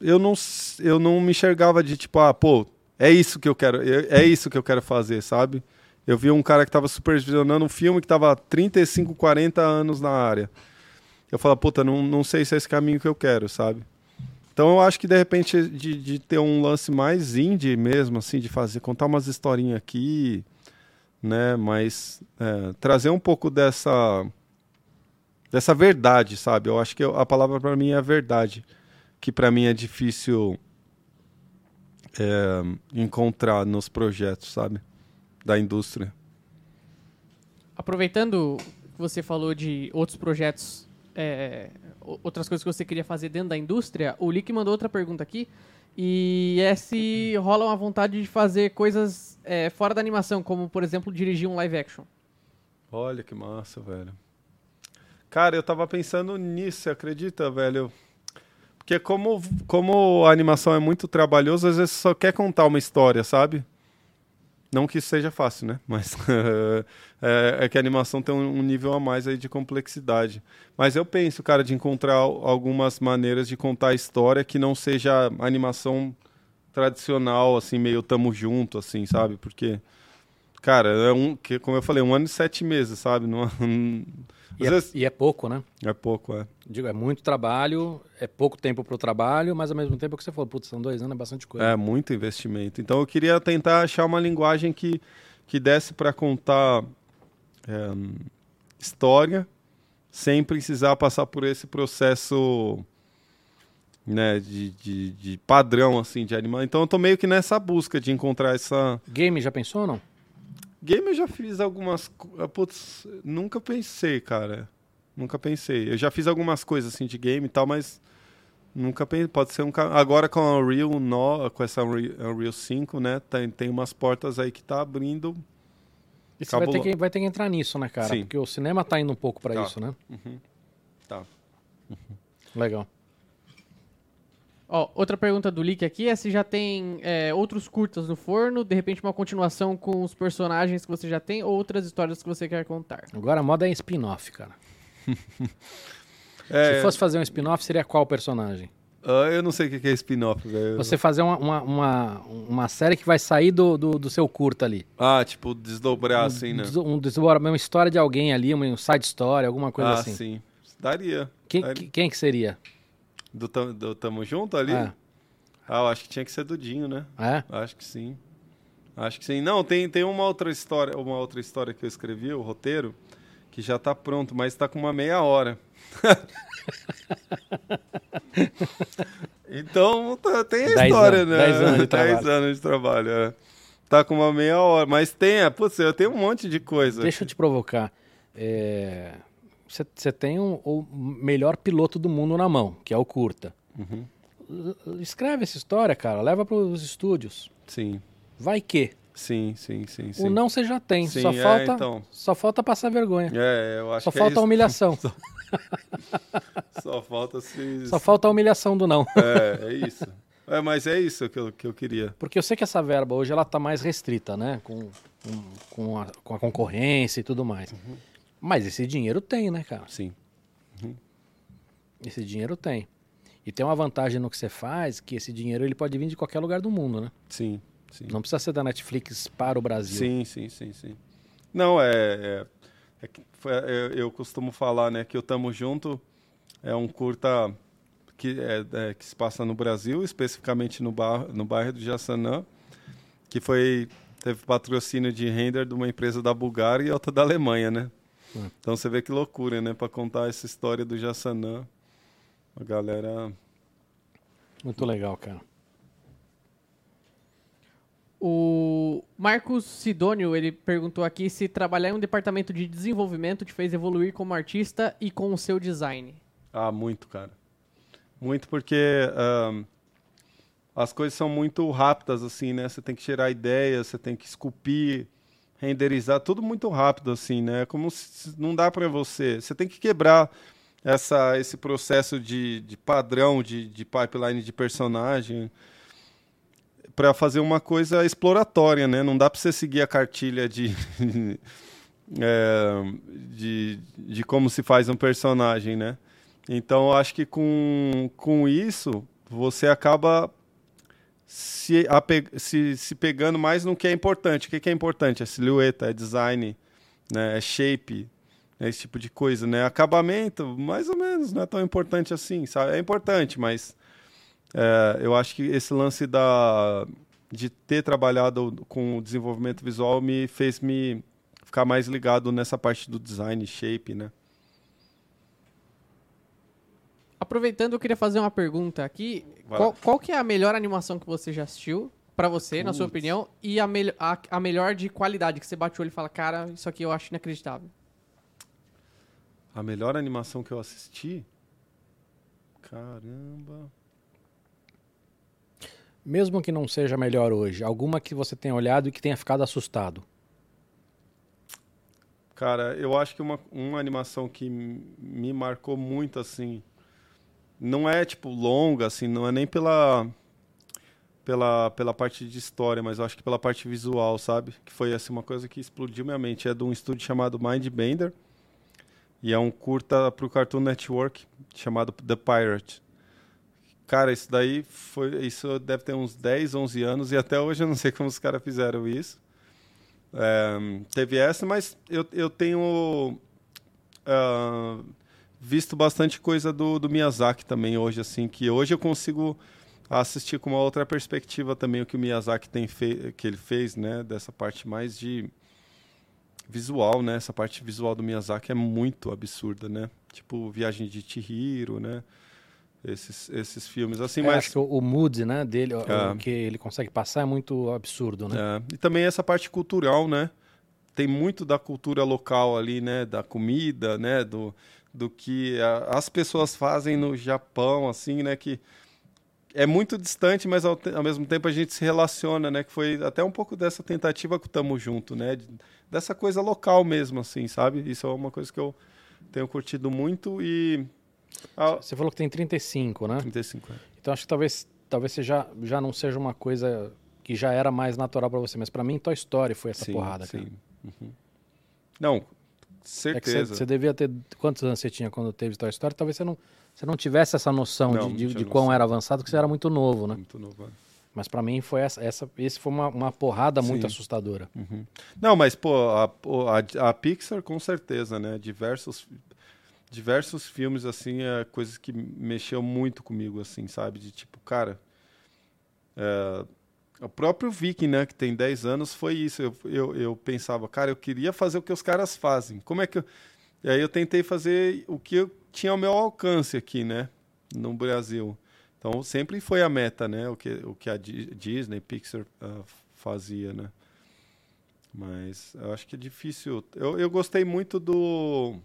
eu não, eu não me enxergava de tipo, ah, pô, é isso que eu quero, é é isso que eu quero fazer, sabe? Eu vi um cara que estava supervisionando um filme que estava 35, 40 anos na área. Eu falava, puta, não, não sei se é esse caminho que eu quero, sabe? Então eu acho que de repente de, de ter um lance mais indie mesmo, assim, de fazer, contar umas historinhas aqui, né? Mas é, trazer um pouco dessa dessa verdade, sabe? Eu acho que eu- a palavra para mim é a verdade, que para mim é difícil é, encontrar nos projetos, sabe? Da indústria. Aproveitando que você falou de outros projetos, é, outras coisas que você queria fazer dentro da indústria, o Lick mandou outra pergunta aqui. E é se rola uma vontade de fazer coisas é, fora da animação, como, por exemplo, dirigir um live action. Olha que massa, velho. Cara, eu tava pensando nisso, acredita, velho? Porque como, como a animação é muito trabalhosa, às vezes só quer contar uma história, sabe? Não que isso seja fácil, né? Mas (laughs) é, é que a animação tem um nível a mais aí de complexidade. Mas eu penso, cara, de encontrar al- algumas maneiras de contar a história que não seja animação tradicional, assim, meio tamo junto, assim, sabe? Porque, cara, é um, que, como eu falei, um ano e sete meses, sabe? Não, (laughs) E é, vezes e é pouco, né? é pouco, é. Digo, é muito trabalho, é pouco tempo pro trabalho, mas ao mesmo tempo é o que você falou, putz, são dois anos, é bastante coisa. É muito investimento. Então eu queria tentar achar uma linguagem que, que desse para contar história sem precisar passar por esse processo né, de, de, de padrão assim de animal. Então eu tô meio que nessa busca de encontrar essa Game, já pensou ou não? game. Eu já fiz algumas, ah, putz, nunca pensei, cara. Nunca pensei. Eu já fiz algumas coisas assim de game e tal, mas Nunca pensei, pode ser um agora com a Unreal no, com essa Unreal 5, né? Tem, tem umas portas aí que tá abrindo. E você vai ter, que, vai ter que entrar nisso, né, cara? Sim. Porque o cinema tá indo um pouco pra Tá. isso, né? Tá. Legal. Ó, outra pergunta do Lick aqui é se já tem é, outros curtas no forno, de repente uma continuação com os personagens que você já tem, ou outras histórias que você quer contar. Agora a moda é spin-off, cara. (laughs) É, Se fosse fazer um spin-off, seria qual personagem? Ah, eu não sei o que é spin-off, velho. Você fazer uma, uma, uma, uma série que vai sair do, do, do seu curta ali. Ah, tipo, desdobrar assim, né? Des- Um, desdobra- uma história de alguém ali, uma side story, alguma coisa ah, assim. sim. Daria. Quem, Daria. que- quem que seria? Do, tam- do Tamo Junto ali? É. Ah, eu acho que tinha que ser do Dinho, né? É? Acho que sim. Acho que sim. Não, tem, tem uma outra história, uma outra história que eu escrevi, o roteiro, que já tá pronto, mas tá com uma meia hora. (laughs) então, tá- tem a Dez história, anos, né? dez anos de trabalho. anos de trabalho, é. Tá com uma meia hora, mas tem, é, putz, eu tenho um monte de coisa. Deixa eu te provocar. É, Você você tem um- o melhor piloto do mundo na mão, que é o curta. Uhum. Escreve essa história, cara. Leva para os estúdios. Sim, Vai que. Sim, sim, sim, sim. O não você já tem. Sim, só, é, falta, então. só falta passar vergonha. É, eu acho Só que falta é a humilhação. (laughs) Só falta se... Só falta a humilhação do não. É, é isso. É, mas é isso que eu, que eu queria. Porque eu sei que essa verba hoje ela tá mais restrita, né? Com, com, com, a, com a concorrência e tudo mais. Uhum. Mas esse dinheiro tem, né, cara? Sim. Esse dinheiro tem. E tem uma vantagem no que você faz, que esse dinheiro ele pode vir de qualquer lugar do mundo, né? Sim, sim. Não precisa ser da Netflix para o Brasil. Sim, sim, sim, sim. Não, é. é, é foi- eu, costumo falar, né, que o Tamo Junto é um curta que, é, é, que se passa no Brasil, especificamente no, bar, no bairro do Jaçanã, que foi. Teve patrocínio de render de uma empresa da Bulgária e outra da Alemanha, né? Hum. Então você vê que loucura, né? Para contar essa história do Jaçanã. A galera. Muito legal, cara. O Marcos Sidônio, ele perguntou aqui se trabalhar em um departamento de desenvolvimento te fez evoluir como artista e com o seu design. Ah, muito, cara. Muito porque ahn, as coisas são muito rápidas, assim, né? Você tem que tirar ideias, você tem que esculpir, renderizar, tudo muito rápido, assim, né? Como se não dá para você. Você tem que quebrar essa, esse processo de, de padrão, de, de pipeline de personagem para fazer uma coisa exploratória, né? Não dá para você seguir a cartilha de, (laughs) é, de, de como se faz um personagem, né? Então, eu acho que com, com isso, você acaba se, se, se pegando mais no que é importante. O que que é importante? É silhueta, é design, né? é shape, é esse tipo de coisa, né? Acabamento, mais ou menos, não é tão importante assim, sabe? É importante, mas é, eu acho que esse lance da, de ter trabalhado com o desenvolvimento visual me fez me ficar mais ligado nessa parte do design, shape, né? Aproveitando, eu queria fazer uma pergunta aqui. Qual, qual que é a melhor animação que você já assistiu, pra você, na sua Putz. opinião, e a, mel a, a melhor de qualidade, que você bate o olho e fala, cara, isso aqui eu acho inacreditável. A melhor animação que eu assisti? Caramba. Mesmo que não seja melhor hoje, alguma que você tenha olhado e que tenha ficado assustado. Cara, eu acho que uma, uma animação que me marcou muito, assim, não é, tipo, longa, assim, não é nem pela, pela, pela parte de história, mas eu acho que pela parte visual, sabe? Que foi, assim, uma coisa que explodiu minha mente. É de um estúdio chamado Mindbender, e é um curta pro Cartoon Network, chamado The Pirate. Cara, isso daí foi. Isso deve ter uns 10, 11 anos, e até hoje eu não sei como os caras fizeram isso. É, teve essa, mas eu, eu tenho uh, visto bastante coisa do, do Miyazaki também hoje, assim, que hoje eu consigo assistir com uma outra perspectiva também o que o Miyazaki tem que ele fez, né, dessa parte mais de visual, né? Essa parte visual do Miyazaki é muito absurda, né? Tipo Viagem de Chihiro, né? Esses, esses filmes. Assim, é, mas... Acho que o, o mood né, dele, é. o que ele consegue passar é muito absurdo, né? É. E também essa parte cultural, né? Tem muito da cultura local ali, né? Da comida, né? Do, do que a, as pessoas fazem no Japão, assim, né? Que é muito distante, mas ao, ao, mesmo tempo a gente se relaciona, né? Que foi até um pouco dessa tentativa que estamos junto, né? De, dessa coisa local mesmo, assim, sabe? Isso é uma coisa que eu tenho curtido muito e ah, você falou que tem 35, né? 35, é. Então acho que talvez, talvez você já, já não seja uma coisa que já era mais natural para você, mas para mim Toy Story foi essa sim, porrada, sim. Uhum. Não, certeza. É você, você, devia ter quantos anos você tinha quando teve Toy Story? Talvez você não, você não tivesse essa noção não, de, de, de quão era avançado, porque você era muito novo, né? Muito novo. É. Mas para mim foi essa, essa, esse foi uma, uma porrada Sim. muito assustadora. Uhum. Não, mas pô, a, a, a, Pixar com certeza, né? Diversos diversos filmes, assim, é coisas que mexeu muito comigo, assim, sabe? De tipo, cara. É, o próprio Viking, né, que tem 10 anos, foi isso. Eu, eu, eu, pensava, cara, eu queria fazer o que os caras fazem. Como é que eu. E aí eu tentei fazer o que eu tinha ao meu alcance aqui, né, no Brasil. Então sempre foi a meta, né, o que, o que a Disney, Pixar uh, fazia, né. Mas eu acho que é difícil. Eu, eu gostei muito do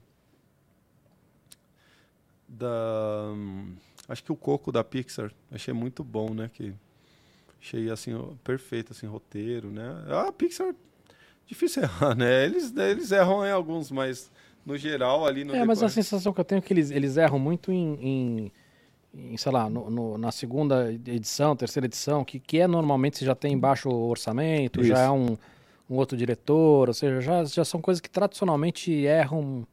da acho que o Coco da Pixar achei muito bom né que achei assim perfeito assim roteiro né a Pixar difícil (laughs) errar né eles eles erram em alguns mas no geral ali no é mas a sensação que eu tenho é que eles eles erram muito em, em, em sei lá no, no, na segunda edição terceira edição que que é normalmente já tem baixo orçamento Isso. já é um, um outro diretor ou seja já já são coisas que tradicionalmente erram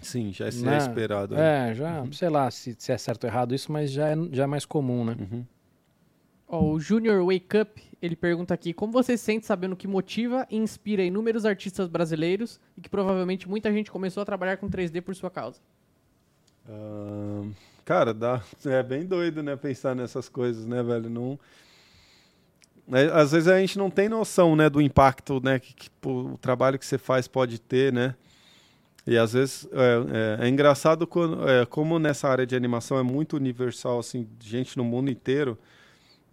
Sim, já é, né? esperado. Né? É, já, uhum. sei lá se, se, é certo ou errado isso, mas já é, já é mais comum, né? Uhum. Oh, o Junior Wake Up, ele pergunta aqui, como você se sente sabendo que motiva e inspira inúmeros artistas brasileiros e que provavelmente muita gente começou a trabalhar com 3D por sua causa? Uh, cara, dá, (laughs) é bem doido, né, pensar nessas coisas, né, velho? Não... É, às vezes a gente não tem noção, né, do impacto, né, que, que pô, o trabalho que você faz pode ter, né? E às vezes é, é, é engraçado quando, é, como nessa área de animação é muito universal, assim, gente no mundo inteiro.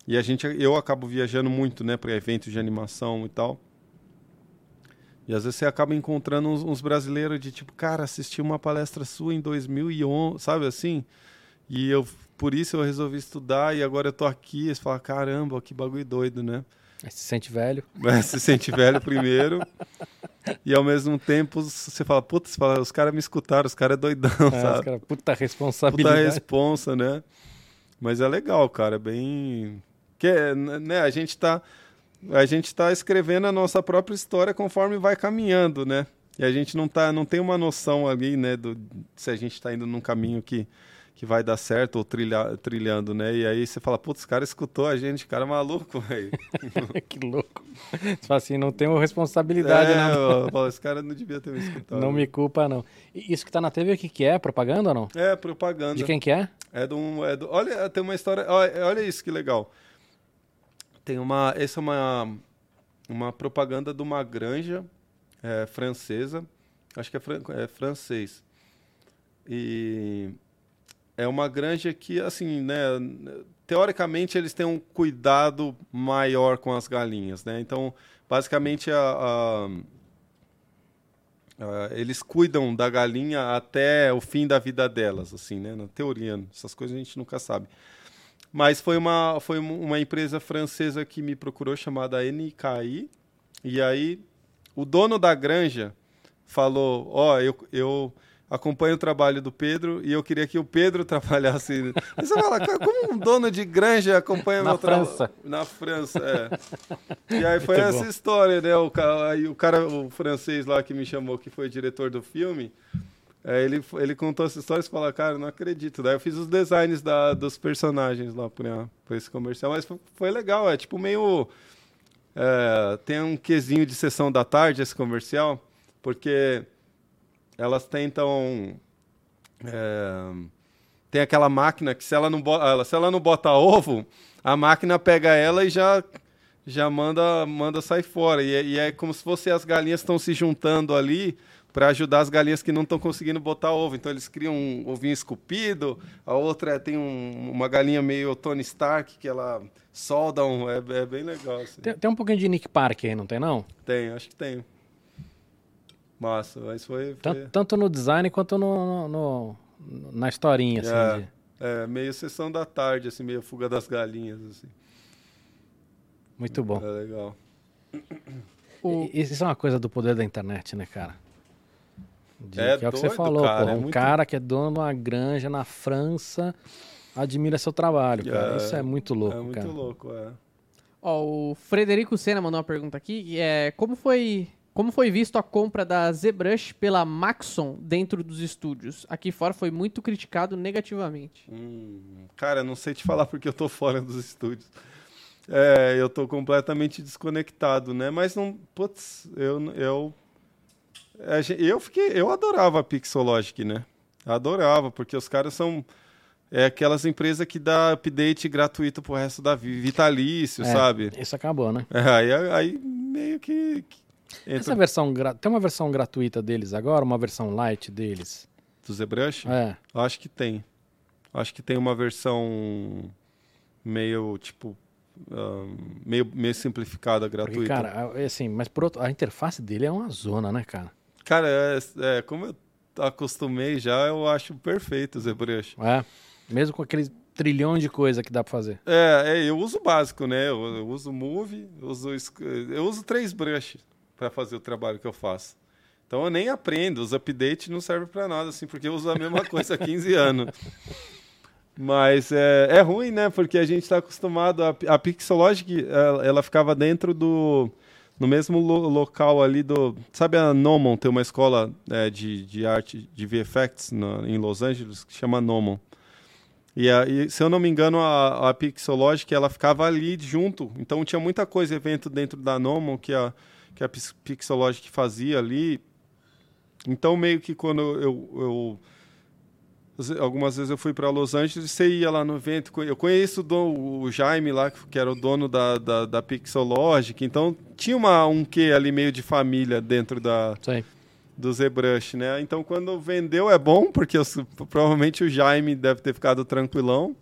E a gente, eu acabo viajando muito, né, para eventos de animação e tal. E às vezes você acaba encontrando uns, uns, brasileiros de tipo, cara, assisti uma palestra sua em 2011, sabe assim? E eu, por isso eu resolvi estudar e agora eu tô aqui. E você fala, caramba, que bagulho doido, né? Aí se sente velho. É, se sente velho primeiro. e ao mesmo tempo você fala, putz, fala, os caras me escutaram, os caras é doidão, (laughs) é, sabe? Cara, puta responsabilidade. Puta responsa, né? Mas é legal, cara, é bem... Que, né, a gente tá... A gente tá escrevendo a nossa própria história conforme vai caminhando, né? E a gente não, tá, não tem uma noção ali, né, do, se a gente está indo num caminho que que vai dar certo ou trilha, trilhando, né? E aí você fala, putz, o cara escutou a gente, o cara é maluco, (laughs) velho. (laughs) que louco. Você fala assim, não tenho responsabilidade, é, não. Eu falo, esse cara não devia ter me escutado. Não me culpa, não. E isso que tá na TV, o que, que é? Propaganda ou não? É, propaganda. De quem que é? É de um. É do, olha, tem uma história. Olha, olha isso que legal. Tem uma. Essa é uma, uma propaganda de uma granja é, francesa. Acho que é, fran, é francês. E é uma granja que, assim, né, teoricamente eles têm um cuidado maior com as galinhas, né? Então, basicamente a, a, ah, eles cuidam da galinha até o fim da vida delas, assim, né? Na teoria, essas coisas a gente nunca sabe. Mas foi uma, foi uma empresa francesa que me procurou chamada NKI. E aí o dono da granja falou: Ó, oh, eu, eu acompanho o trabalho do Pedro e eu queria que o Pedro (laughs) trabalhasse. Você fala, como um dono de granja acompanha Na meu trabalho? França. Na França, é. E aí (laughs) foi Muito essa bom. história, né? O cara, aí o cara, o francês lá que me chamou, que foi diretor do filme, é, ele, ele contou essa história e falou, cara, não acredito. Daí eu fiz os designs da, dos personagens lá pra, pra esse comercial, mas foi, foi legal, é tipo meio. é, tem um quesinho de sessão da tarde esse comercial, porque elas tentam. é, tem aquela máquina que se ela não bota, ela, se ela não bota ovo, a máquina pega ela e já já manda manda sair fora. E, é- e é como se fosse as galinhas estão se juntando ali para ajudar as galinhas que não estão conseguindo botar ovo. Então eles criam um ovinho esculpido, a outra é- tem um- uma galinha meio Tony Stark que ela solda um, é, é bem legal. assim. Tem, tem um pouquinho de Nick Park aí, não tem não? Tem, acho que tem. Massa, mas foi. foi Tanto, tanto no design quanto no, no- no- na historinha, assim. É. de- é, meio sessão da tarde, assim, meio fuga das galinhas, assim. Muito bom. É legal. O- Isso é uma coisa do poder da internet, né, cara? De- É que é o que você falou, cara, pô. é um muito- cara que é dono de uma granja na França admira seu trabalho, cara. É, Isso é muito louco, é muito cara. louco, é. Ó, o Frederico Sena mandou uma pergunta aqui. É, como foi como foi visto a compra da ZBrush pela Maxon dentro dos estúdios? Aqui fora foi muito criticado negativamente. Hum, cara, não sei te falar (laughs) porque eu tô fora dos estúdios. É, eu tô completamente desconectado, né? Mas não, putz, eu eu gen- eu fiquei, eu adorava a Pixologic, né? Adorava, porque os caras são é aquelas empresas que dá update gratuito pro resto da vida, vitalício, É, sabe? Isso acabou, né? É, aí, aí meio que, que Essa entra versão gra- tem uma versão gratuita deles agora, uma versão light deles. do ZBrush. É. Acho que tem. Acho que tem uma versão meio, tipo, ahn, meio, meio simplificada, Porque, gratuita. cara, é assim, mas por outro, a interface dele é uma zona, né, cara? Cara, é, é, como eu acostumei já, eu acho perfeito o ZBrush. É. Mesmo com aquele trilhão de coisa que dá pra fazer. É, é, eu uso o básico, né? Eu, eu uso Move, eu uso, eu uso três brushes para fazer o trabalho que eu faço. Então eu nem aprendo, os updates não servem para nada, assim, porque eu uso a mesma (laughs) coisa há 15 anos. Mas é, é ruim, né? Porque a gente está acostumado. A, a Pixologic, ela, ela ficava dentro do. No mesmo lo- local ali do. Sabe a Nomon? Tem uma escola é, de, de arte de VFX na- em Los Angeles que chama Nomon. E, a- e, se eu não me engano, a, a Pixologic ela ficava ali junto. Então tinha muita coisa, evento dentro da Nomon que a, que a Pix- Pixologic fazia ali. Então, meio que quando eu, eu algumas vezes eu fui para Los Angeles, você ia lá no evento. Eu conheço o, don- o Jaime lá, que era o dono da, da, da Pixologic, então tinha uma, um quê ali meio de família dentro da, aí. do ZBrush, né? Então quando vendeu é bom, porque os- provavelmente o Jaime deve ter ficado tranquilão.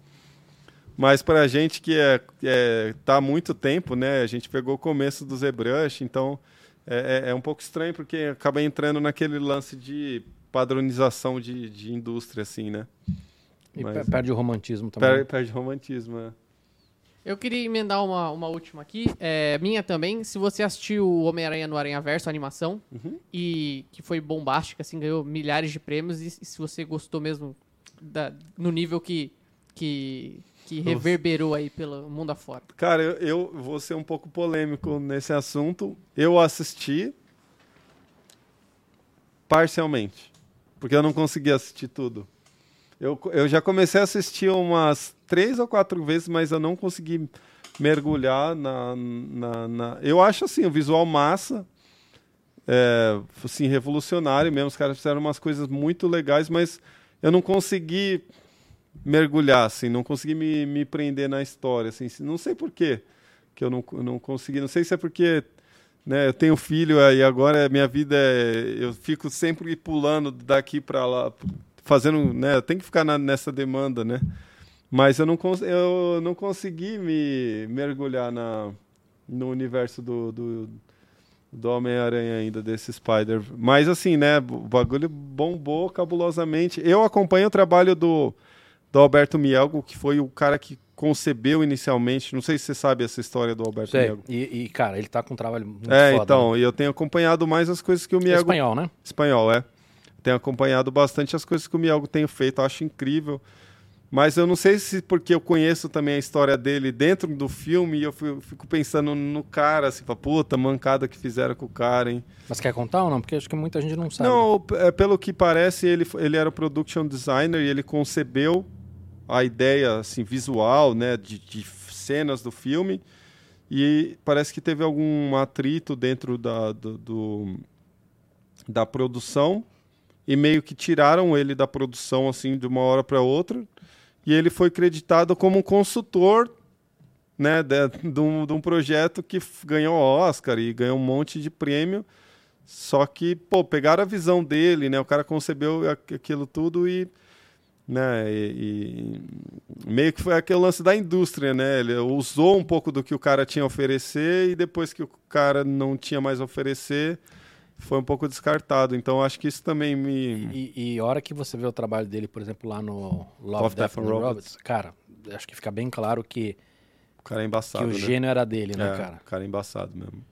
Mas pra gente que é, é, tá há muito tempo, né? A gente pegou o começo do ZBrush, então é, é- é um pouco estranho porque acaba entrando naquele lance de padronização de, de indústria, assim, né? E Mas- per- perde o romantismo também. Per- Perde romantismo, é. Eu queria emendar uma, uma última aqui, é, minha também. Se você assistiu o Homem-Aranha no Aranha Verso, a animação, Uhum. e que foi bombástica, assim, ganhou milhares de prêmios, e, e se você gostou mesmo da- no nível que, que, que Nossa. reverberou aí pelo mundo afora. Cara, eu, eu vou ser um pouco polêmico nesse assunto. Eu assisti parcialmente, porque eu não consegui assistir tudo. Eu, eu já comecei a assistir umas três ou quatro vezes, mas eu não consegui mergulhar na. na, na- Eu acho assim, o visual massa, é, assim, revolucionário mesmo. Os caras fizeram umas coisas muito legais, mas eu não consegui mergulhar, assim, não consegui me, me prender na história, assim, não sei por quê que eu não, não consegui, não sei se é porque né, eu tenho filho e agora minha vida é, eu fico sempre pulando daqui para lá, fazendo, né, tenho que ficar na- nessa demanda, né, mas eu não, eu não consegui me mergulhar na, no universo do, do, do Homem-Aranha ainda, desse Spider. Mas assim, né, o bagulho bombou cabulosamente. Eu acompanho o trabalho do, do Alberto Mielgo, que foi o cara que concebeu inicialmente. Não sei se você sabe essa história do Alberto Sei. Mielgo. E, e, cara, ele tá com um trabalho muito É, foda. então, né? e eu tenho acompanhado mais as coisas que o É Mielgo espanhol, né? Espanhol, é. Tenho acompanhado bastante as coisas que o Mielgo tem feito, acho incrível. Mas eu não sei se porque eu conheço também a história dele dentro do filme e eu fi- fico pensando no cara, assim, puta, mancada que fizeram com o cara, hein? Mas quer contar ou não? Porque acho que muita gente não sabe. Não, é, pelo que parece, ele, ele era o production designer e ele concebeu a ideia assim, visual né, de, de cenas do filme. E parece que teve algum atrito dentro da, do, do- da produção. E meio que tiraram ele da produção assim de uma hora para outra. E ele foi creditado como um consultor né, de, de, um, de um projeto que ganhou Oscar e ganhou um monte de prêmio. Só que, pô, pegaram a visão dele, né? O cara concebeu aqu- aquilo tudo e, né? E, e meio que foi aquele lance da indústria, né? Ele usou um pouco do que o cara tinha a oferecer e depois que o cara não tinha mais a oferecer, foi um pouco descartado. Então, acho que isso também me... E, e a hora que você vê o trabalho dele, por exemplo, lá no Love, Love, Death Death and Robots, Robots. cara, acho que fica bem claro que, O cara é que embaçado, o né? gênio era dele, né, é, cara? o cara é embaçado mesmo.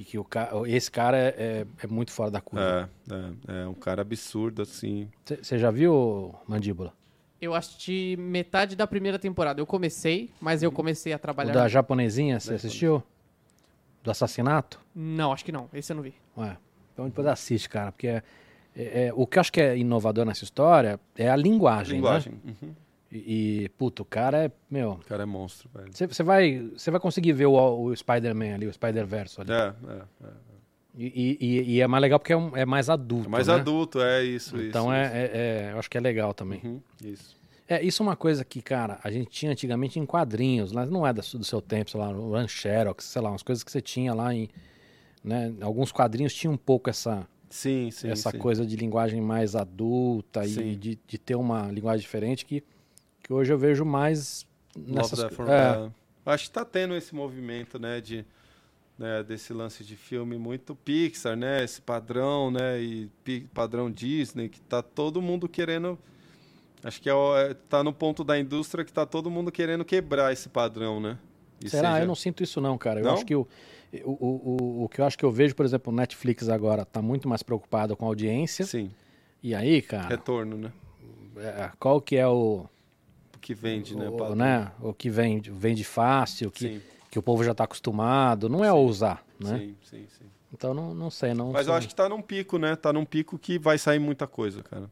Que, que o ca... Esse cara é, é, é muito fora da curva. É, é, é um cara absurdo, assim. Você já viu, Mandíbula? Eu assisti metade da primeira temporada. Eu comecei, mas eu comecei a O trabalhar. da japonesinha, você assistiu? Do assassinato? Não, acho que não. Esse eu não vi. Ué, então depois assiste, cara, porque é, é- é- o que eu acho que é inovador nessa história é a linguagem, Linguagem. né? Uhum. E, e, puto, o cara é, meu... O cara é monstro, velho. Você vai, vai conseguir ver o, o Spider-Man ali, o Spider-Verse ali. É, é, é. E, e- e é mais legal porque é, um- é mais adulto, É mais né? adulto, é isso, Então isso. é, isso. é- é- eu acho que é legal também. Uhum, isso. É, isso é uma coisa que, cara, a gente tinha antigamente em quadrinhos, mas não é do seu tempo, sei lá, o Run Xerox, sei lá, umas coisas que você tinha lá em, né, alguns quadrinhos tinham um pouco essa, Sim, sim, essa sim. coisa de linguagem mais adulta e de, de ter uma linguagem diferente que, que hoje eu vejo mais Love nessas Death and- é. Acho que tá tendo esse movimento, né, de né, desse lance de filme muito Pixar, né, esse padrão, né, e padrão Disney, que tá todo mundo querendo Acho que é, é, tá no ponto da indústria que tá todo mundo querendo quebrar esse padrão, né? E Será? seja- Eu não sinto isso não, cara. Eu Não? acho que o, o, o, o- que eu acho que eu vejo, por exemplo, o Netflix agora tá muito mais preocupado com a audiência. Sim, E aí, cara, retorno, né? é, qual que é O que vende, né? o, né, o que vende, vende fácil, que, Sim, que o povo já tá acostumado, não é ousar, né? sim, sim, sim. Então não, não sei, não Mas sou- eu acho que tá num pico, né? Tá num pico que vai sair muita coisa, cara.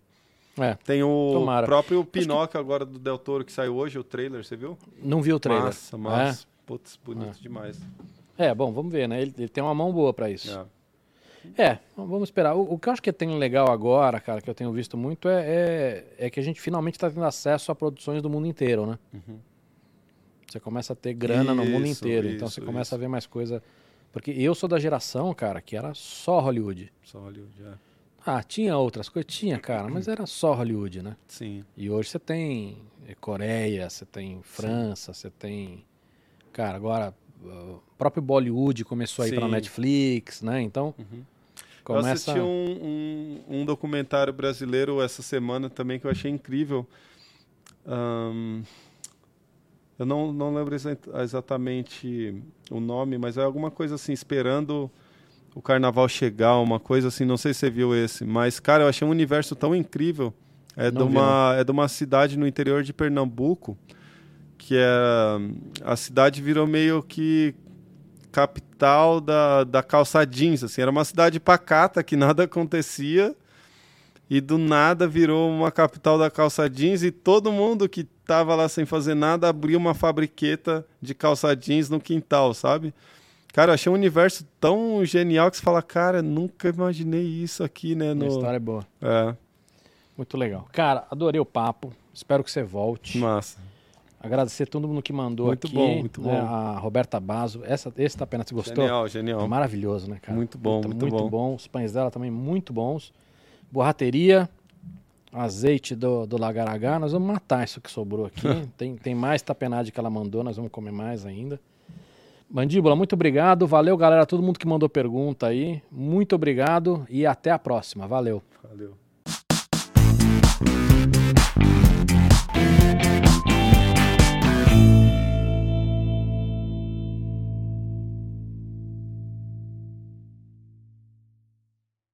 É, Tem o Tomara. próprio Pinóquio agora do Del Toro que saiu hoje, o trailer, você viu? não vi o trailer. Massa, massa. Putz, bonito demais. É, bom, vamos ver, né? Ele, ele tem uma mão boa pra isso. É. É, vamos esperar. O, o que eu acho que tem legal agora, cara, que eu tenho visto muito, é, é, é que a gente finalmente está tendo acesso a produções do mundo inteiro, né? Você começa a ter grana no mundo Isso, inteiro, então isso, você começa isso. a ver mais coisa. Porque eu sou da geração, cara, que era só Hollywood. Só Hollywood, é. Ah, tinha outras coisas? Tinha, cara, mas era só Hollywood, né? Sim. E hoje você tem eh, Coreia, você tem França, você tem. Cara, agora o próprio Bollywood começou a ir pra Sim. Netflix, né? Então. Eu Começa. assisti um, um, um documentário brasileiro essa semana também que eu achei incrível. Ahn, eu não, não lembro exa- exatamente o nome, mas é alguma coisa assim, esperando o carnaval chegar, uma coisa assim, não sei se você viu esse, mas, cara, eu achei um universo tão incrível. É, de vi, uma, é de uma cidade no interior de Pernambuco, que é. A cidade virou meio que capital da, da calça jeans, assim, era uma cidade pacata que nada acontecia e do nada virou uma capital da calça jeans e todo mundo que tava lá sem fazer nada abriu uma fabriqueta de calça jeans no quintal, sabe? Cara, eu achei um universo tão genial que você fala, cara, nunca imaginei isso aqui, né? A No... história é boa. É, Muito legal. Cara, adorei o papo. Espero que você volte. massa. Agradecer todo mundo que mandou Muito aqui. bom, muito né, bom. A Roberta Bazo. Essa, esse tá apenas você gostou? Genial, genial. Maravilhoso, né, cara? Muito bom, Puta, muito bom. Os pães dela também muito bons. Borrateria, azeite do, do Lagaragá. Nós vamos matar isso que sobrou aqui. (laughs) tem, tem mais tapenade que ela mandou, nós vamos comer mais ainda. Mandíbula, muito obrigado. Valeu, galera, todo mundo que mandou pergunta aí. Muito obrigado e até a próxima. Valeu. Valeu.